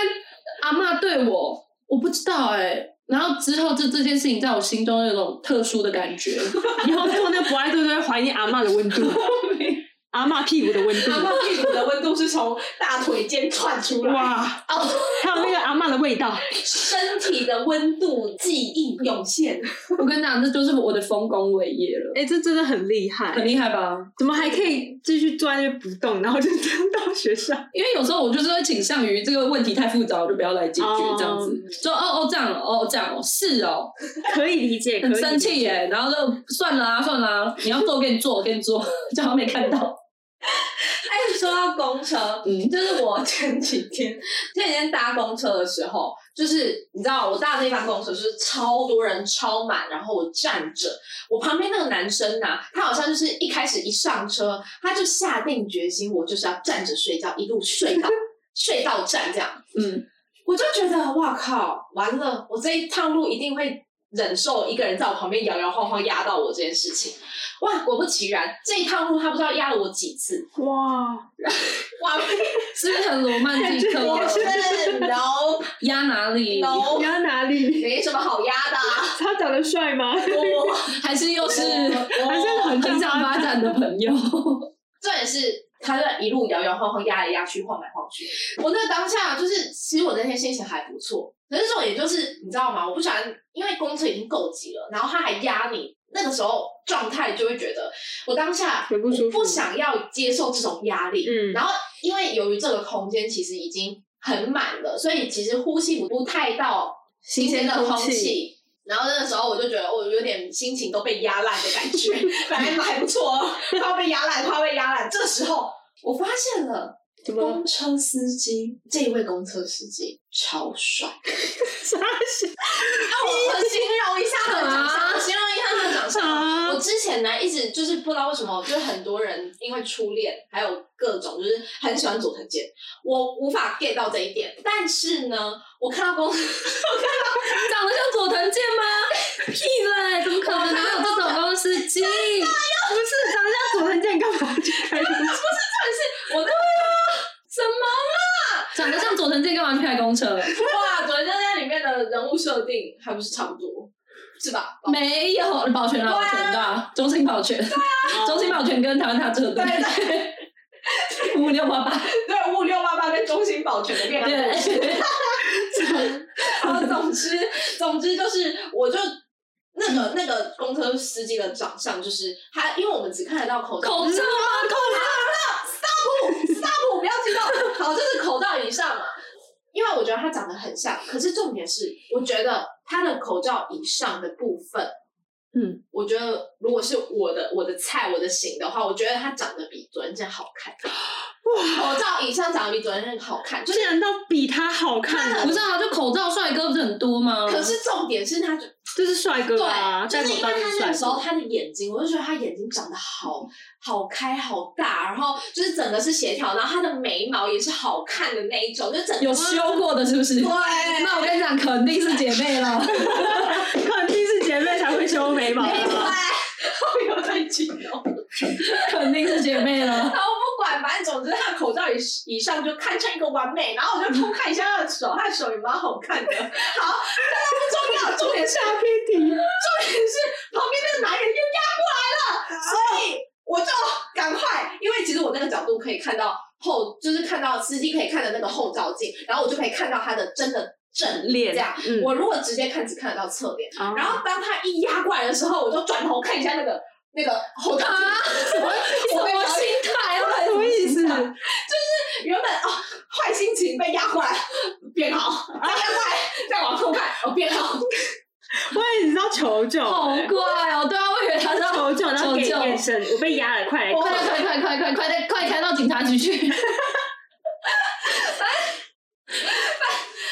Speaker 3: 阿妈对我，我不知道哎、然后之后这这件事情在我心中有种特殊的感觉，
Speaker 6: 以后做那个不爱对对会怀念阿嬷的温度，阿嬷屁股的温度。
Speaker 5: 阿妈屁股的温度是从大腿间窜出来，
Speaker 6: 哇，
Speaker 5: 哦，
Speaker 6: 还有那个阿嬷的味道，
Speaker 5: 身体的温度记忆涌现。
Speaker 3: 我跟你讲，这就是我的丰功伟业了，
Speaker 6: 哎、这真的很厉害，
Speaker 3: 很厉害吧？
Speaker 6: 怎么还可以继续坐在那不动，然后就这样到学校？
Speaker 3: 因为有时候我就是会倾向于这个问题太复杂，我就不要来解决
Speaker 6: 哦
Speaker 3: 这样子，说哦哦这样哦这样哦是哦，
Speaker 6: 可以理解，
Speaker 3: 很生气耶，然后就算了啊算了啊，你要做我给你做，我给你做，就好像没看到。
Speaker 5: 哎，说到公车，
Speaker 3: 嗯
Speaker 5: 就是我前几天前几天搭公车的时候，就是你知道我搭的那班公车就是超多人超满，然后我站着，我旁边那个男生呐、他好像就是一开始一上车，他就下定决心，我就是要站着睡觉，一路睡到 睡到站这样。
Speaker 3: 嗯，
Speaker 5: 我就觉得哇靠，完了，我这一趟路一定会忍受一个人在我旁边摇摇晃晃压到我这件事情。哇，果不其然，这一趟路他不知道压了我几次。
Speaker 6: 哇，
Speaker 5: 哇，
Speaker 3: 是不是很罗曼蒂克？
Speaker 5: 我 是 no
Speaker 3: 压哪里
Speaker 5: ？no，
Speaker 6: 压哪里？
Speaker 5: 没什么好压的啊、
Speaker 6: 他长得帅吗？
Speaker 5: 我
Speaker 3: 还是又是
Speaker 6: 还是很
Speaker 3: 很想发展的朋友？
Speaker 5: 这也是他在一路摇摇晃晃、压来压去、晃来晃去。我那个当下就是，其实我那天心情还不错，可是这种也就是你知道吗？我不喜欢，因为公车已经够挤了，然后他还压你，那个时候状态就会觉得，我当下
Speaker 6: 不
Speaker 5: 想要接受这种压力。
Speaker 6: 嗯
Speaker 5: 然后因为由于这个空间其实已经很满了，所以其实呼吸不不太到新鲜的空气。然后那个时候我就觉得我有点心情都被压烂的感觉，本来还不错哦，快要被压烂，快要被压烂。这时候我发现了公车司机，这一位公车司机超帅。
Speaker 6: 傻笑
Speaker 5: 啊，我我形容一下他的长相，
Speaker 3: 啊
Speaker 5: 我形容一下他的长相。
Speaker 6: 啊
Speaker 5: 我之前呢，一直就是不知道为什么，就是很多人因为初恋，还有各种就是很喜欢佐藤健，我无法 get 到这一点。但是呢，我看到公，我看到
Speaker 3: 长得像佐藤健吗？屁嘞，怎么可能？哪有这种公司机？
Speaker 6: 不是长得像佐藤健，干嘛去开公车？
Speaker 5: 我的什么
Speaker 3: 长得像佐藤健，干嘛去开公车？
Speaker 5: 哇，佐藤健在里面的人物设定还不是差不多，是吧？
Speaker 3: 没有保全啊，保全的，中心保全，对啊，中心 保全跟台湾大车队，五 五六八八，
Speaker 5: 对，五五六八八跟中心保全的恋爱故事。
Speaker 3: 对，
Speaker 5: 然后总之，总之就是，我就那个那个公车司机的长相，就是他，因为我们只看得到口罩，
Speaker 3: 口罩啊，口罩
Speaker 5: ，stop，不要激动，好，就是口罩以上嘛。因为我觉得他长得很像，可是重点是，我觉得他的口罩以上的部分，
Speaker 6: 嗯，
Speaker 5: 我觉得如果是我的我的菜我的型的话，我觉得他长得比昨天健好看。哇口罩以上长得比左先生好看，就是
Speaker 6: 竟然到比他好看，
Speaker 3: 不是啊，就口罩帅哥不是很多吗？
Speaker 5: 可是重点是他就
Speaker 6: 这是帅哥啊，
Speaker 5: 就是因为他那。个时候他的眼睛，我就觉得他眼睛长得好好开好大，然后就是整个是协调，然后他的眉毛也是好看的那一种，就整个
Speaker 3: 有修过的，是不是？
Speaker 5: 对，
Speaker 3: 那我跟你讲，肯定是姐妹了。
Speaker 6: 肯定是姐妹才会修眉毛
Speaker 5: 没
Speaker 6: 吧。
Speaker 5: 对，我有在激动。
Speaker 3: 肯定是姐妹了。
Speaker 5: 反正总之他的口罩以以上就堪称一个完美。然后我就偷看一下他的手，他的手也蛮好看的。好，但那不重要，重点是
Speaker 6: 下偏题，
Speaker 5: 重点是旁边那个男人又压过来了，所以我就赶快，因为其实我那个角度可以看到后，就是看到司机可以看的那个后照镜，然后我就可以看到他的真的正
Speaker 6: 脸
Speaker 5: 这样。
Speaker 6: 嗯
Speaker 5: 我如果直接看，只看得到侧脸。
Speaker 6: 然
Speaker 5: 然后当他一压过来的时候，我就转头看一下那个那个后照镜，我被
Speaker 3: 什么心态啊？
Speaker 6: 什么意思？
Speaker 5: 就是原本哦坏心情被压过来变好，再压过来再往后看哦变好，
Speaker 6: 我也只知道求救，
Speaker 3: 好怪哦！对啊，我以为他是
Speaker 6: 求救，然后给眼神，我被压了，快
Speaker 3: 快快快快快快快开到警察局去！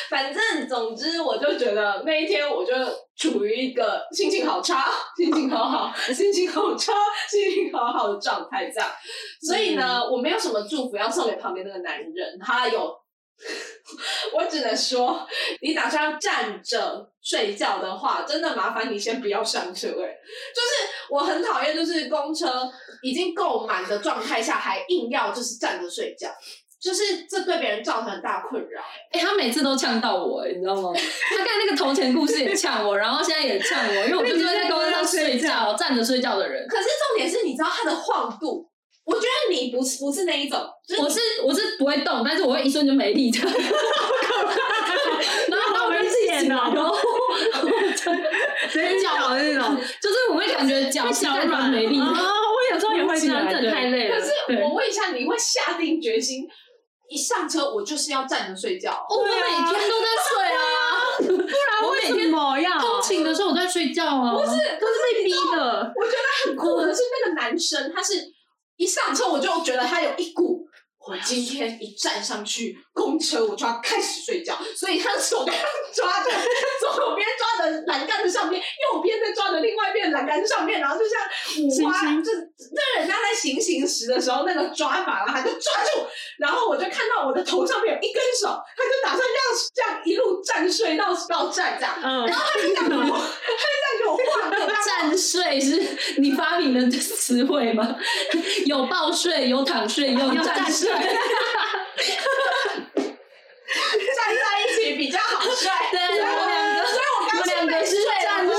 Speaker 5: 反正总之我就觉得那一天我就处于一个心情好差、心情好好、心情好差、心情好好的状态这样，所以呢，我没有什么祝福要送给旁边那个男人，他有。我只能说，你打算要站着睡觉的话，真的麻烦你先不要上车、欸。就是我很讨厌，就是公车已经够满的状态下，还硬要就是站着睡觉，就是这对别人造成很大困扰。
Speaker 3: 哎、他每次都呛到我、哎，你知道吗？他刚才那个铜钱故事也呛我，然后现在也呛我，因为我就是会在公车上睡觉、站着睡觉的人。
Speaker 5: 可是重点是，你知道他的晃度，我觉得你不是不是那一种，就是
Speaker 3: 我是我是不会动，但是我会一瞬就没力的。然后然后我就自己醒来，然后
Speaker 6: 直接叫我那种，
Speaker 3: 就是我会感觉脚是非常没力的。
Speaker 6: 啊！我有时候也会这样，真的太累了。
Speaker 5: 可是我问一下，你会下定决心一上车我就是要站着睡觉？
Speaker 3: 我每天都在睡啊，
Speaker 6: 不然
Speaker 3: 我每天？通勤的时候我在睡觉啊。
Speaker 5: 不是，
Speaker 6: 都是被逼的。
Speaker 5: 我觉得很酷的是那个男生，他是一上车我就觉得他有一股。我今天一站上去公车，我就要开始睡觉，所以他的手抓着，左边抓着栏杆的上面，右边再抓着另外一边栏杆上面，然后就像五花，就就人家在行刑时的时候那个抓法，然后他就抓住，然后我就看到我的头上面有一根手，他就打算这样这样一路站睡到到站这样，
Speaker 6: 嗯，
Speaker 5: 然后他就这样给我，他就这样给我晃，给我这样
Speaker 3: 站睡是你发明的词汇吗？有抱睡，有躺睡，有站睡。
Speaker 5: 站在一起比较好睡。
Speaker 3: 对，我们两个，
Speaker 5: 所以我刚
Speaker 3: 我们两个是站
Speaker 6: 哇，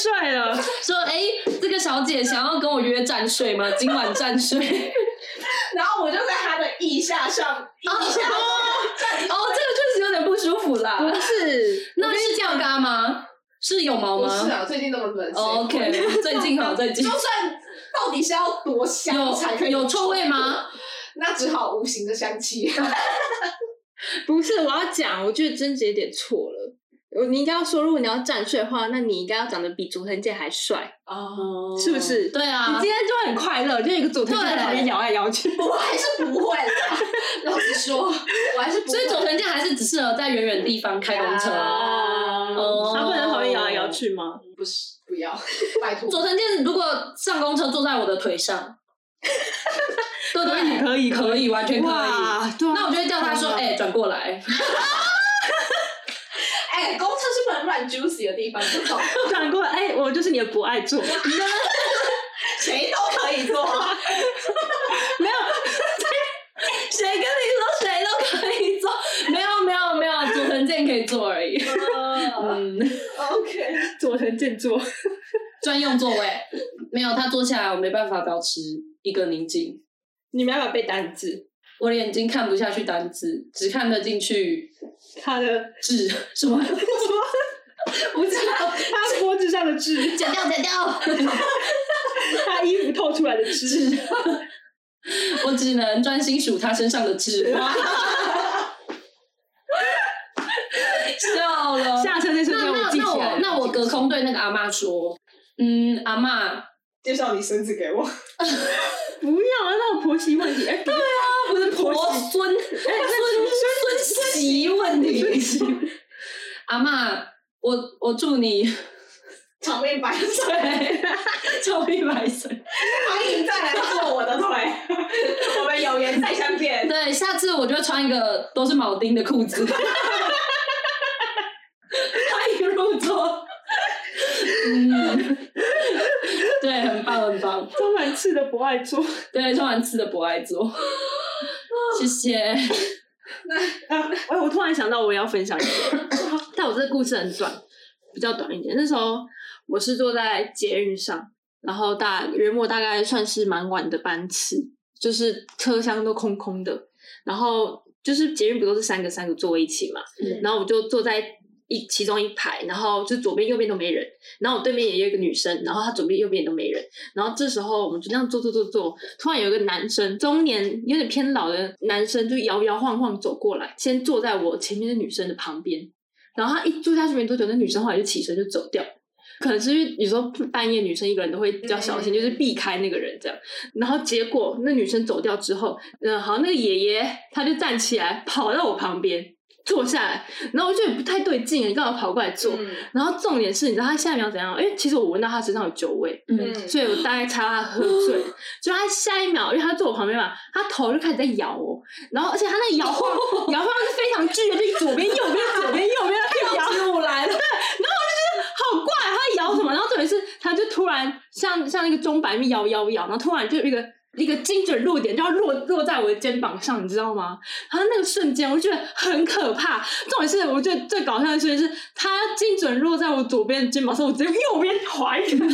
Speaker 3: 睡的。
Speaker 6: 被站睡了。
Speaker 3: 说，哎、这个小姐想要跟我约战睡吗？今晚战睡。
Speaker 5: 然后我就在他的腋下上，腋下站
Speaker 3: 哦，这个确实有点不舒服啦。
Speaker 6: 不是，
Speaker 3: 那是跳嘎吗？是有毛吗？
Speaker 5: 不是啊，最近那么冷。谁
Speaker 3: OK，最近好，最近
Speaker 5: 就算到底是要多香才可以
Speaker 3: 有有臭味吗？
Speaker 5: 那只好无形的香气。
Speaker 6: 不是，我要讲，我觉得贞洁有点错了。我你应该要说，如果你要站睡的话，那你应该要长得比佐藤健还帅，
Speaker 5: 哦
Speaker 6: 是不？是？
Speaker 3: 对啊
Speaker 6: 你今，天就会很快乐，就有一个佐藤健在旁边摇来摇去。
Speaker 5: 我还是不会啦。老实说，我还是不会。
Speaker 3: 所以佐藤健还是只适合在远远地方开公车。
Speaker 5: 啊
Speaker 3: 哦
Speaker 6: 他不能在旁边摇来摇去吗？
Speaker 5: 不是，不要，拜托。
Speaker 3: 佐藤健如果上公车坐在我的腿上，对不对？
Speaker 6: 可以
Speaker 3: 可以，完全可以。
Speaker 6: 哇，对啊
Speaker 3: 那我就会叫他说：“哎、转过来。
Speaker 5: 哎，公车是不能乱 juicy 的地方，这种
Speaker 6: 转过来，哎，我就是你的不爱做，
Speaker 5: 谁都可以做。
Speaker 6: 没有，
Speaker 3: 谁跟你说谁都可以坐？没有没有没有，佐藤健可以坐而已。
Speaker 5: 嗯
Speaker 3: 嗯
Speaker 5: ，，OK。
Speaker 6: 佐藤健做。
Speaker 3: 专用座位没有，他坐下来我没办法保持一个宁静。
Speaker 6: 你们要不要背单字？
Speaker 3: 我的眼睛看不下去单字，只看得进去
Speaker 6: 他的
Speaker 3: 字什么？
Speaker 6: 不 知道，他脖子上的痣，
Speaker 3: 剪掉剪掉。
Speaker 6: 他衣服透出来的痣。
Speaker 3: 我只能专心数他身上的痣。笑了。
Speaker 6: 下车那瞬间我记起来
Speaker 3: 那我隔空对那个阿妈说，嗯，阿妈，
Speaker 1: 介绍你孙子给我。
Speaker 6: 不要啊，那种婆媳问题。哎，对啊，
Speaker 3: 不是婆孙孙孙媳问题。阿妈，我我祝你
Speaker 1: 长命百岁，
Speaker 3: 长命百岁。
Speaker 1: 欢迎再来坐我的腿，我们有缘再相见。
Speaker 3: 对，下次我就穿一个都是铆钉的裤子。欢迎入座。嗯，对，很棒。
Speaker 6: 充满吃的不爱做，
Speaker 3: 对，充满吃的不爱做。谢谢。
Speaker 6: 那啊，哎，我突然想到，我也要分享一个，但我这个故事很短，比较短一点。那时候我是坐在捷运上，然后大约末大概算是蛮晚的班次，就是车厢都空空的，然后就是捷运不都是三个三个座位一起嘛，然后我就坐在。一其中一排，然后就左边右边都没人，然后我对面也有一个女生，然后她左边右边都没人，然后这时候我们就这样坐坐坐坐，突然有一个男生，中年有点偏老的男生，就摇摇晃晃走过来，先坐在我前面的女生的旁边，然后他一坐下去没多久，那女生后来就起身就走掉，可能是因为有时候半夜女生一个人都会比较小心，就是避开那个人这样，然后结果那女生走掉之后，嗯，好，那个爷爷他就站起来跑到我旁边。坐下来，然后我觉得不太对劲，你干嘛跑过来坐？然后重点是，你知道他下一秒怎样？因为其实我闻到他身上有酒味，嗯，所以我大概猜到他喝醉。就他下一秒，因为他坐我旁边嘛，他头就开始在摇哦，然后而且他那个摇晃 摇晃是非常剧烈，就左边右边左边右边他摇起来了。对，然后我就觉得好怪，他在摇什么？然后特别是他就突然像像那个钟摆摇摇摇，然后突然就一个。一个精准落点就要落落在我的肩膀上，你知道吗？然后那个瞬间，我就觉得很可怕。重点是，我觉得最搞笑的事情是，它精准落在我左边的肩膀上，我直接右边滑一 然后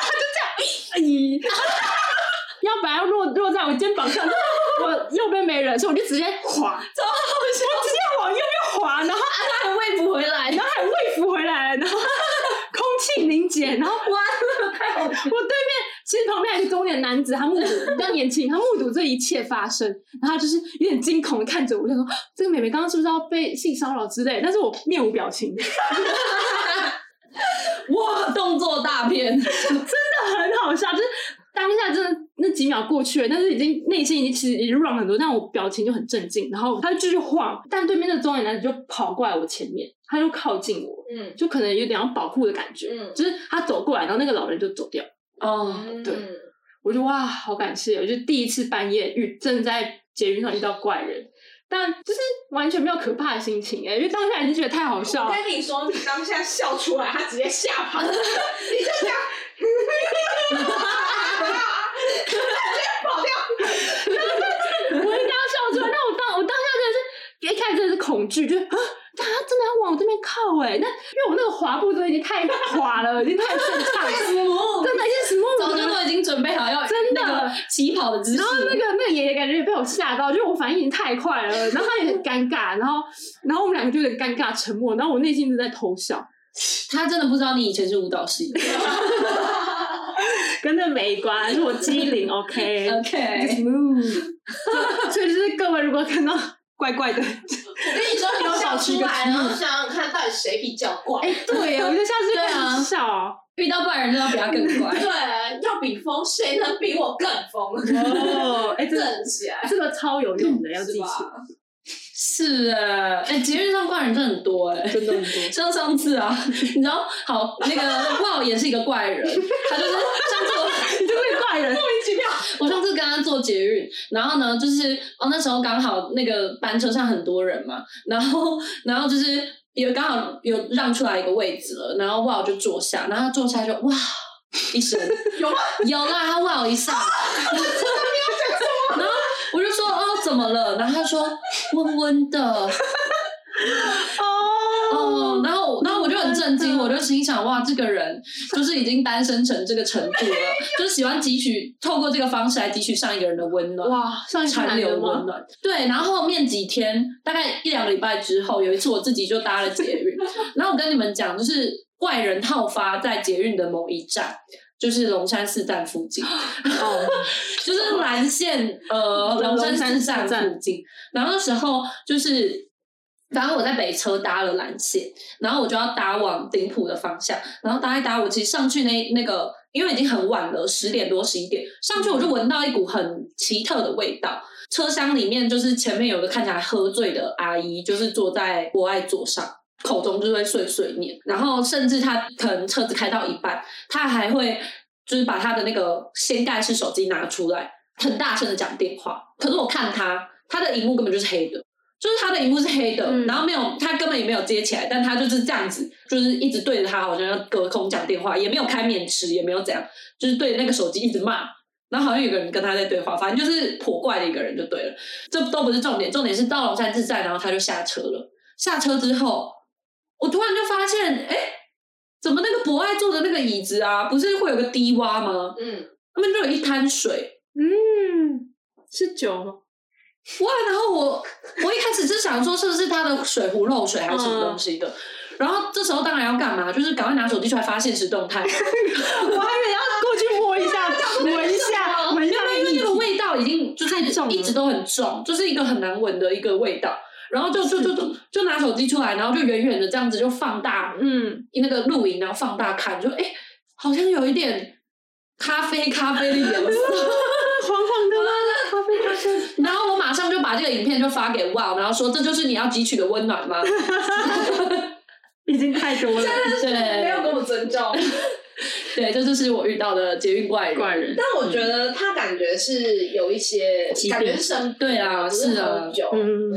Speaker 6: 他就这样，哎，要不然要落落在我肩膀上，我右边没人，所以我就直接滑，我直接往右边滑，然后
Speaker 3: 他还喂不回来，
Speaker 6: 然后还喂不回来，然后空气凝结，然后完了，太好，我对面。其实旁边有一个中年男子，他目睹比较年轻，他目睹这一切发生，然后就是有点惊恐的看着我，就说：“这个妹妹刚刚是不是要被性骚扰之类？”但是我面无表情。
Speaker 3: 哇，动作大片，真
Speaker 6: 的很好笑。就是当下真的那几秒过去了，但是已经内心已经其实已经 run 很多，但我表情就很镇静。然后他就继续晃，但对面的中年男子就跑过来我前面，他就靠近我，嗯，就可能有点要保护的感觉，嗯，就是他走过来，然后那个老人就走掉。哦，对，我就哇，好感谢！我就第一次半夜遇，正在捷运上遇到怪人，但就是完全没有可怕的心情哎，因为当下已经觉得太好笑。
Speaker 1: 我跟你说，你当下笑出来，他直接吓跑了，你就这样，直接跑掉。
Speaker 6: 我一定要笑出来，那我当我当下真的是一开始真的是恐惧，就啊。他真的要往我这边靠哎，那因为我那个滑步都已经太滑了，已经太顺畅了，真的已经 smooth，
Speaker 3: 早就都已经准备好要真的起跑的姿势。
Speaker 6: 然后那个那个爷爷感觉也被我吓到，就我反应已经太快了，然后他也很尴尬，然后然后我们两个就有点尴尬沉默，然后我内心一直在偷笑。
Speaker 3: 他真的不知道你以前是舞蹈系的，
Speaker 6: 跟那没关，是我机灵，OK
Speaker 3: OK，smooth。
Speaker 6: 所以就是各位如果看到。怪怪的，我
Speaker 1: 跟你说，你笑出来，然后想想看到底谁比较怪。
Speaker 6: 哎，对呀，我觉得下次对啊，笑，
Speaker 3: 遇到怪人就要比他更怪。
Speaker 1: 对，要比疯，谁能比我更疯？哦，哎，正 起来，
Speaker 6: 这个超有用的，要记起。
Speaker 3: 是啊，哎，节日上怪人真的很多，哎，
Speaker 6: 真的很多。
Speaker 3: 像上次啊，你知道，好，那个哇，也是一个怪人，他就是上次，
Speaker 6: 你
Speaker 1: 莫名其妙。
Speaker 3: 我上次跟他坐捷运，然后呢，就是哦，那时候刚好那个班车上很多人嘛，然后，然后就是有刚好有让出来一个位置了，然后哇，我就坐下，然后他坐下就哇一声，
Speaker 1: 有吗？
Speaker 3: 有啦，他哇我一下，然后我就说哦，怎么了？然后他说温温的。很震惊，我就心想，哇，这个人就是已经单身成这个程度了，就是喜欢汲取，透过这个方式来汲取上一个人的温暖，
Speaker 6: 哇，上
Speaker 3: 残留温暖。对，然后后面几天，大概一两个礼拜之后，有一次我自己就搭了捷运，然后我跟你们讲，就是怪人套发在捷运的某一站，就是龙山寺站附近，哦，就是蓝线呃龙山寺站。附近，然后那时候就是。反正我在北车搭了蓝线，然后我就要搭往顶埔的方向，然后搭一搭，我其实上去那那个，因为已经很晚了，十点多十一点，上去我就闻到一股很奇特的味道。车厢里面就是前面有个看起来喝醉的阿姨，就是坐在博爱座上，口中就会碎碎念，然后甚至她可能车子开到一半，她还会就是把她的那个掀盖式手机拿出来，很大声的讲电话。可是我看她，她的荧幕根本就是黑的。就是他的荧幕是黑的，
Speaker 6: 嗯。
Speaker 3: 然后没有，他根本也没有接起来，但他就是这样子，就是一直对着他，好像要隔空讲电话，也没有开免持，也没有怎样，就是对那个手机一直骂，然后好像有个人跟他在对话，反正就是颇怪的一个人就对了，这都不是重点，重点是到龙山自站，然后他就下车了，下车之后，我突然就发现，哎，怎么那个博爱坐的那个椅子啊，不是会有个低洼吗？
Speaker 5: 嗯，
Speaker 3: 那边就有一滩水，
Speaker 6: 嗯，是酒吗？
Speaker 3: 哇！然后我我一开始是想说是不是他的水壶漏水还是什么东西的，然后这时候当然要干嘛？就是赶快拿手机出来发现实动态，
Speaker 6: 我还以为要过去摸一下，闻一下，闻一下
Speaker 3: 因为那个味道已经就是一直都很重，就是一个很难闻的一个味道。然后就就就就就拿手机出来，然后就远远的这样子就放大
Speaker 6: 嗯，
Speaker 3: 那个录影，然后放大看，就哎、好像有一点咖啡咖啡的颜色。
Speaker 6: 黄黄的吗？咖啡咖啡。
Speaker 3: 然后把这个影片就发给 Wow，然后说这就是你要汲取的温暖吗？
Speaker 6: 已经太多了，
Speaker 3: 对，
Speaker 5: 没有给我尊重。
Speaker 3: 对，这就是我遇到的捷运怪人。
Speaker 6: 怪人。
Speaker 5: 但我觉得他感觉是有一些感觉是生病
Speaker 3: 对啊是啊
Speaker 5: 喝酒。
Speaker 6: 嗯，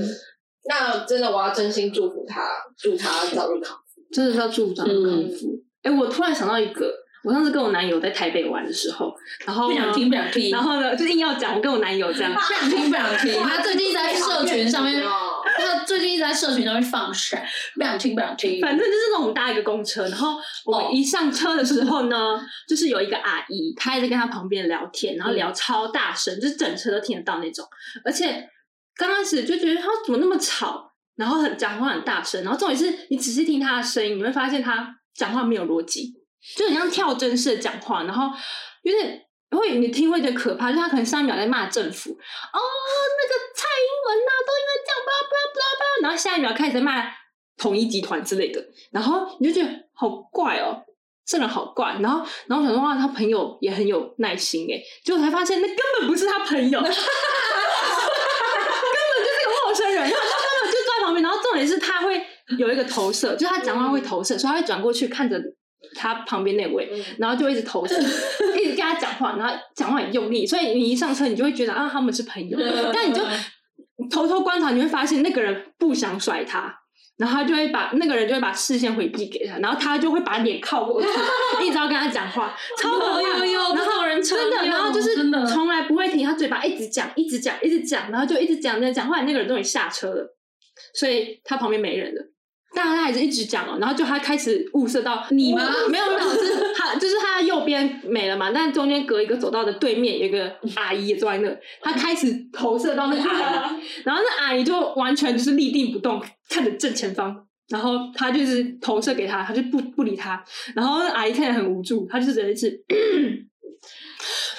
Speaker 5: 那真的我要真心祝福他，祝他早日康复。
Speaker 6: 真的是要助长
Speaker 3: 嗯
Speaker 6: 康复。哎、我突然想到一个，我上次跟我男友在台北玩的时候，然后
Speaker 3: 不想听，不想听，
Speaker 6: 然后呢，就硬要讲我跟我男友这样，
Speaker 3: 不想听，不想听。他最近在社群上面，
Speaker 5: 哦
Speaker 3: 他最近一直在社群上面放闪，不想听，不想听。
Speaker 6: 反正就是那种搭一个公车，然后我一上车的时候呢，就是有一个阿姨，她一直跟她旁边聊天，然后聊超大声，就是整车都听得到那种。而且刚开始就觉得她怎么那么吵，然后很讲话很大声，然后重点是你仔细听她的声音，你会发现她讲话没有逻辑，就很像跳针式的讲话，然后有点。会你听会有点可怕，就他可能上一秒在骂政府，哦，那个蔡英文呐、都因为这样，巴拉巴拉巴拉巴拉，然后下一秒开始在骂统一集团之类的，然后你就觉得好怪哦，这人好怪。然后，然后我想说哇，他朋友也很有耐心诶，结果才发现那根本不是他朋友，根本就是个陌生人。然后他根本就坐在旁边，然后重点是他会有一个投射，就是他讲话会投射，所以他会转过去看着他旁边那位，然后就一直投诉，一直跟他讲话，然后讲话很用力，所以你一上车你就会觉得啊他们是朋友，但你就偷偷观察，你会发现那个人不想甩他。然后他就会把那个人就会把视线回避给他，然后他就会把脸靠过去，一直要跟他讲话，超可怕。
Speaker 3: 有有有
Speaker 6: 然后
Speaker 3: 人
Speaker 6: 真的，然后就是
Speaker 3: 真的
Speaker 6: 从来不会停，他嘴巴一直讲，一直讲，一直讲，然后就一直讲，在讲。后来那个人终于下车了，所以他旁边没人了。但他还是一直讲哦，然后就他开始物色到
Speaker 3: 你吗
Speaker 6: 没有没有，是他 就是他右边没了嘛，但中间隔一个走道的对面有一个阿姨也坐在那，他开始投射到那个阿姨，然后那阿姨就完全就是立定不动，看着正前方，然后他就是投射给他，他就不不理他，然后那阿姨看起来很无助，他就是只能是。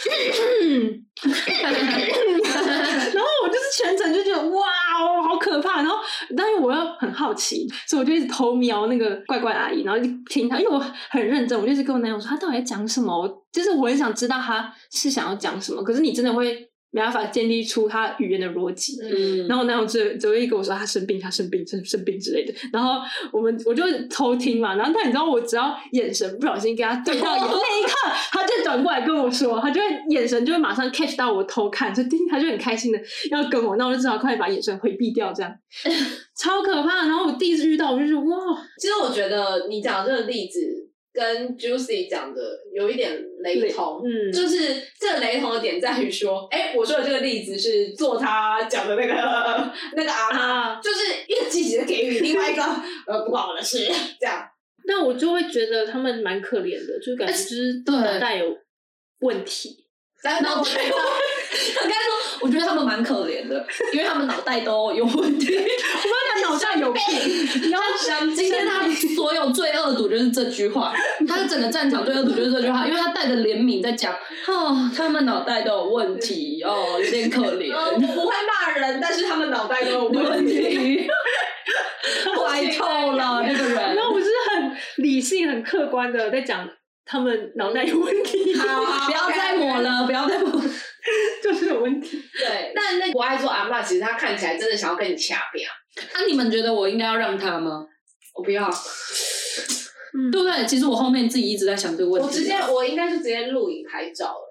Speaker 6: 然后我就是全程就觉得哇哦，好可怕。然后，但是我又很好奇，所以我就一直偷瞄那个怪怪阿姨，然后就听她，因为我很认真，我就一直跟我男友说她到底在讲什么。就是我很想知道她是想要讲什么，可是你真的会没办法建立出他语言的逻辑。
Speaker 3: 嗯，
Speaker 6: 然后我男友只只会跟我说他生病，他生病，生生病之类的。然后我们我就偷听嘛，然后但你知道我只要眼神不小心跟他对到眼，那一刻他就转过来跟我说，他就会眼神就会马上 catch 到我偷看，就叮，他就很开心的要跟我，那我就只好快把眼神回避掉，这样 超可怕。然后我第一次遇到，我就觉得哇，
Speaker 5: 其实我觉得你讲的这个例子跟 Juicy 讲的有一点雷同，
Speaker 6: 嗯
Speaker 5: 就是这雷同的点在于说，哎、我说的这个例子是做他讲的那个 那个
Speaker 6: 啊，
Speaker 5: 就是一个积极的给予，另外一个 呃不关我的事，这样。
Speaker 6: 那我就会觉得他们蛮可怜的，就感觉就是
Speaker 3: 对
Speaker 6: 脑袋有问题。
Speaker 5: 但是我觉得
Speaker 3: 应该说，我觉得他们蛮可怜的，因为他们脑袋都有问题。
Speaker 6: 我脑袋有病，
Speaker 3: 然后今天他所有最恶毒就是这句话，他的整个战场最恶毒就是这句话，因为他带着怜悯在讲，哦，他们脑袋都有问题，哦，有点可怜。
Speaker 5: 呃我不会骂人，但是他们脑袋都有
Speaker 3: 有问
Speaker 5: 问题。
Speaker 3: 题，坏透了那个人
Speaker 6: 然。后我是很理性、很客观的在讲他们脑袋有问题，好
Speaker 3: 不要再抹了，不要再抹。
Speaker 6: 就是有问题。
Speaker 5: 对，但那不爱做阿嬷，其实他看起来真的想要跟你掐表。
Speaker 3: 那、你们觉得我应该要让他吗？
Speaker 5: 我不要，
Speaker 6: 嗯
Speaker 3: 对不对？其实我后面自己一直在想这个问题。
Speaker 5: 我直接我应该是直接录影拍照了。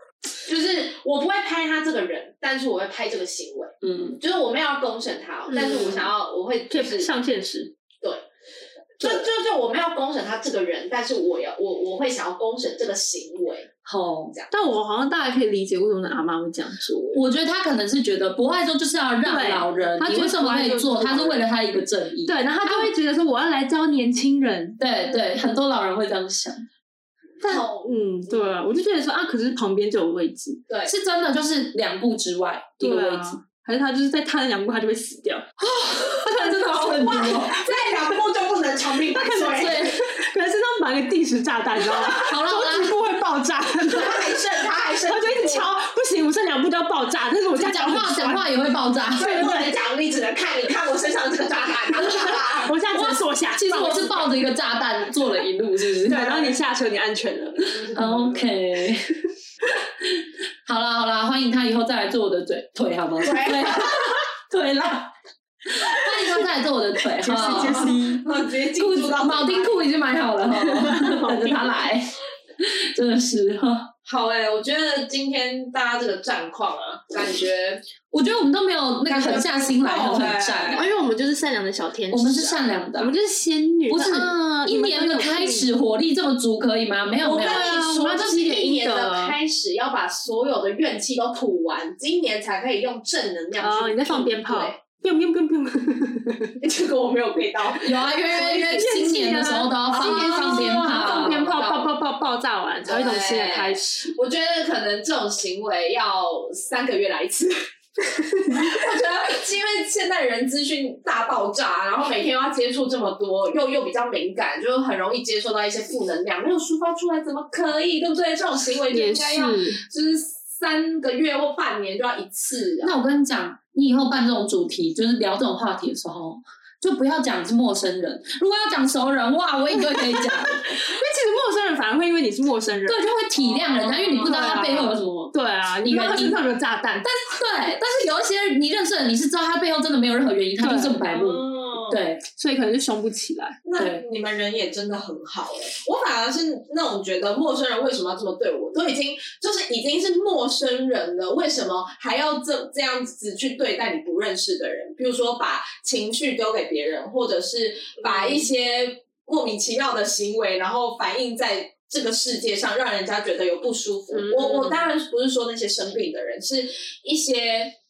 Speaker 5: 就是我不会拍他这个人，但是我会拍这个行为。
Speaker 3: 嗯，
Speaker 5: 就是我没有要公审他哦，但是我想要，我会就是
Speaker 6: 上现实，对
Speaker 5: 就就就我没有要公审他这个人，但是我要我我会想要公审这个行为。
Speaker 3: 好。
Speaker 6: 但我好像大概可以理解为什么阿妈会这样做。
Speaker 3: 我觉得他可能是觉得不爱做就是要让老人，
Speaker 6: 他
Speaker 3: 为什么可以做？他是为了他一个正义。
Speaker 6: 对，然后他就会觉得说我要来教年轻人。
Speaker 3: 对对，很多老人会这样想，
Speaker 5: 但
Speaker 6: 嗯，对啊，我就觉得说啊，可是旁边就有位置，
Speaker 5: 对，
Speaker 3: 是真的就是两步之外一个位置。
Speaker 6: 还是他就是在他那两步他就会死掉，
Speaker 3: 他真的好狠毒哦！
Speaker 5: 再两步就不能长命百岁。
Speaker 3: 对，
Speaker 6: 可能身上绑一个定时炸弹，你知道吗？
Speaker 3: 好了好了
Speaker 6: 桌子部会爆炸，
Speaker 5: 他还剩，他还剩，
Speaker 6: 他就一直敲，不行，我剩两步就要爆炸，但是我这样
Speaker 3: 讲话讲话也会爆炸。
Speaker 5: 所以不能讲，你只能看，你看我身上这个炸弹，
Speaker 6: 我现在只能坐下。
Speaker 3: 其实我是抱着一个炸弹坐了一路，是不是？
Speaker 6: 对，然后你下车，你安全了。
Speaker 3: OK，好啦好啦，欢迎他以后再来做我的嘴腿好吗？
Speaker 5: 腿
Speaker 3: 对 腿啦，欢迎他再来做我的腿
Speaker 6: 杰
Speaker 3: 哈。
Speaker 6: 西，杰西，
Speaker 5: 我直接进
Speaker 3: 裤子铆钉裤已经买好了哈，等着他来，真的是哈。
Speaker 5: 好哎、我觉得今天大家这个战况啊，感觉
Speaker 3: 我觉得我们都没有那个狠下心来狠狠战，
Speaker 6: 因为我们就是善良的小天使啊，
Speaker 3: 我们是善良的
Speaker 6: 我。们就是仙女，
Speaker 3: 不是
Speaker 6: 啊
Speaker 3: 一年的开，始火力这么足可以吗？没有
Speaker 5: 我跟
Speaker 3: 没有，
Speaker 5: 你说，
Speaker 6: 我们要
Speaker 5: 这是一年的开始，要把所有的怨气都吐完，今年才可以用正能量去。
Speaker 6: 哦，你在放鞭炮
Speaker 5: 对，
Speaker 6: ，biu biu biu biu，
Speaker 5: 这个我没有配到。
Speaker 3: 有啊，因为因为新年的时候都要放
Speaker 6: 今年
Speaker 3: 放鞭炮，
Speaker 6: 放鞭炮，爆爆爆爆炸完，才有一种新的开始。
Speaker 5: 我觉得可能这种行为要三个月来一次。我觉得是因为现在人资讯大爆炸，然后每天要接触这么多，又又比较敏感，就很容易接受到一些负能量，没有抒发出来怎么可以？对不对？这种行为就
Speaker 6: 也
Speaker 5: 应该要，就是三个月或半年就要一次、啊。
Speaker 3: 那我跟你讲，你以后办这种主题，就是聊这种话题的时候，就不要讲是陌生人。如果要讲熟人，哇，我一堆可以讲。
Speaker 6: 因为其实陌生人反而会因为你是陌生人，
Speaker 3: 对，就会体谅人家，因为你不知道他背后有什么。
Speaker 6: 对啊，你看他身上有个炸弹，但
Speaker 3: 对，但是有一些你认识的人，你是知道他背后真的没有任何原因，他就是这么白目。
Speaker 5: 哦，
Speaker 3: 对，
Speaker 6: 所以可能就凶不起来。
Speaker 5: 那你们人也真的很好哎、我反而是那种觉得陌生人为什么要这么对我，都已经就是已经是陌生人了，为什么还要这这样子去对待你不认识的人？比如说把情绪丢给别人，或者是把一些莫名其妙的行为，然后反映在。这个世界上让人家觉得有不舒服。
Speaker 6: 嗯
Speaker 5: 我我当然不是说那些生病的人，是一些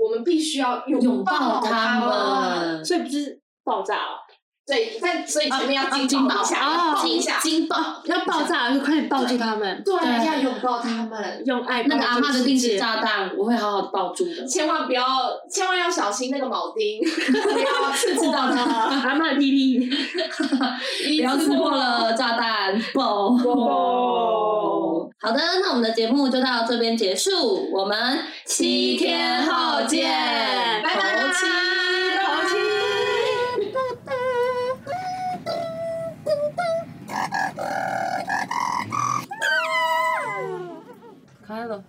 Speaker 5: 我们必须要
Speaker 3: 拥抱他
Speaker 5: 们。
Speaker 3: 们，
Speaker 6: 所以不是爆炸哦，
Speaker 5: 对，但所以前面要
Speaker 3: 啊
Speaker 5: 惊爆一下，
Speaker 6: 啊
Speaker 5: 抱一下，
Speaker 3: 惊爆！
Speaker 6: 要爆炸了就快点抱住他们，
Speaker 5: 对，
Speaker 3: 对
Speaker 5: 要拥抱他们。
Speaker 6: 用爱
Speaker 3: 那个阿
Speaker 6: 妈
Speaker 3: 妈的定时炸弹，我会好好的抱住的。
Speaker 5: 千万不要，千万要小心那个铆钉，不要刺破它。
Speaker 6: 阿妈的弟弟，
Speaker 3: 不要刺破了炸弹，爆！好的，那我们的节目就到这边结束，我们七天后见，
Speaker 5: 拜拜，
Speaker 3: 头七，头七。开了。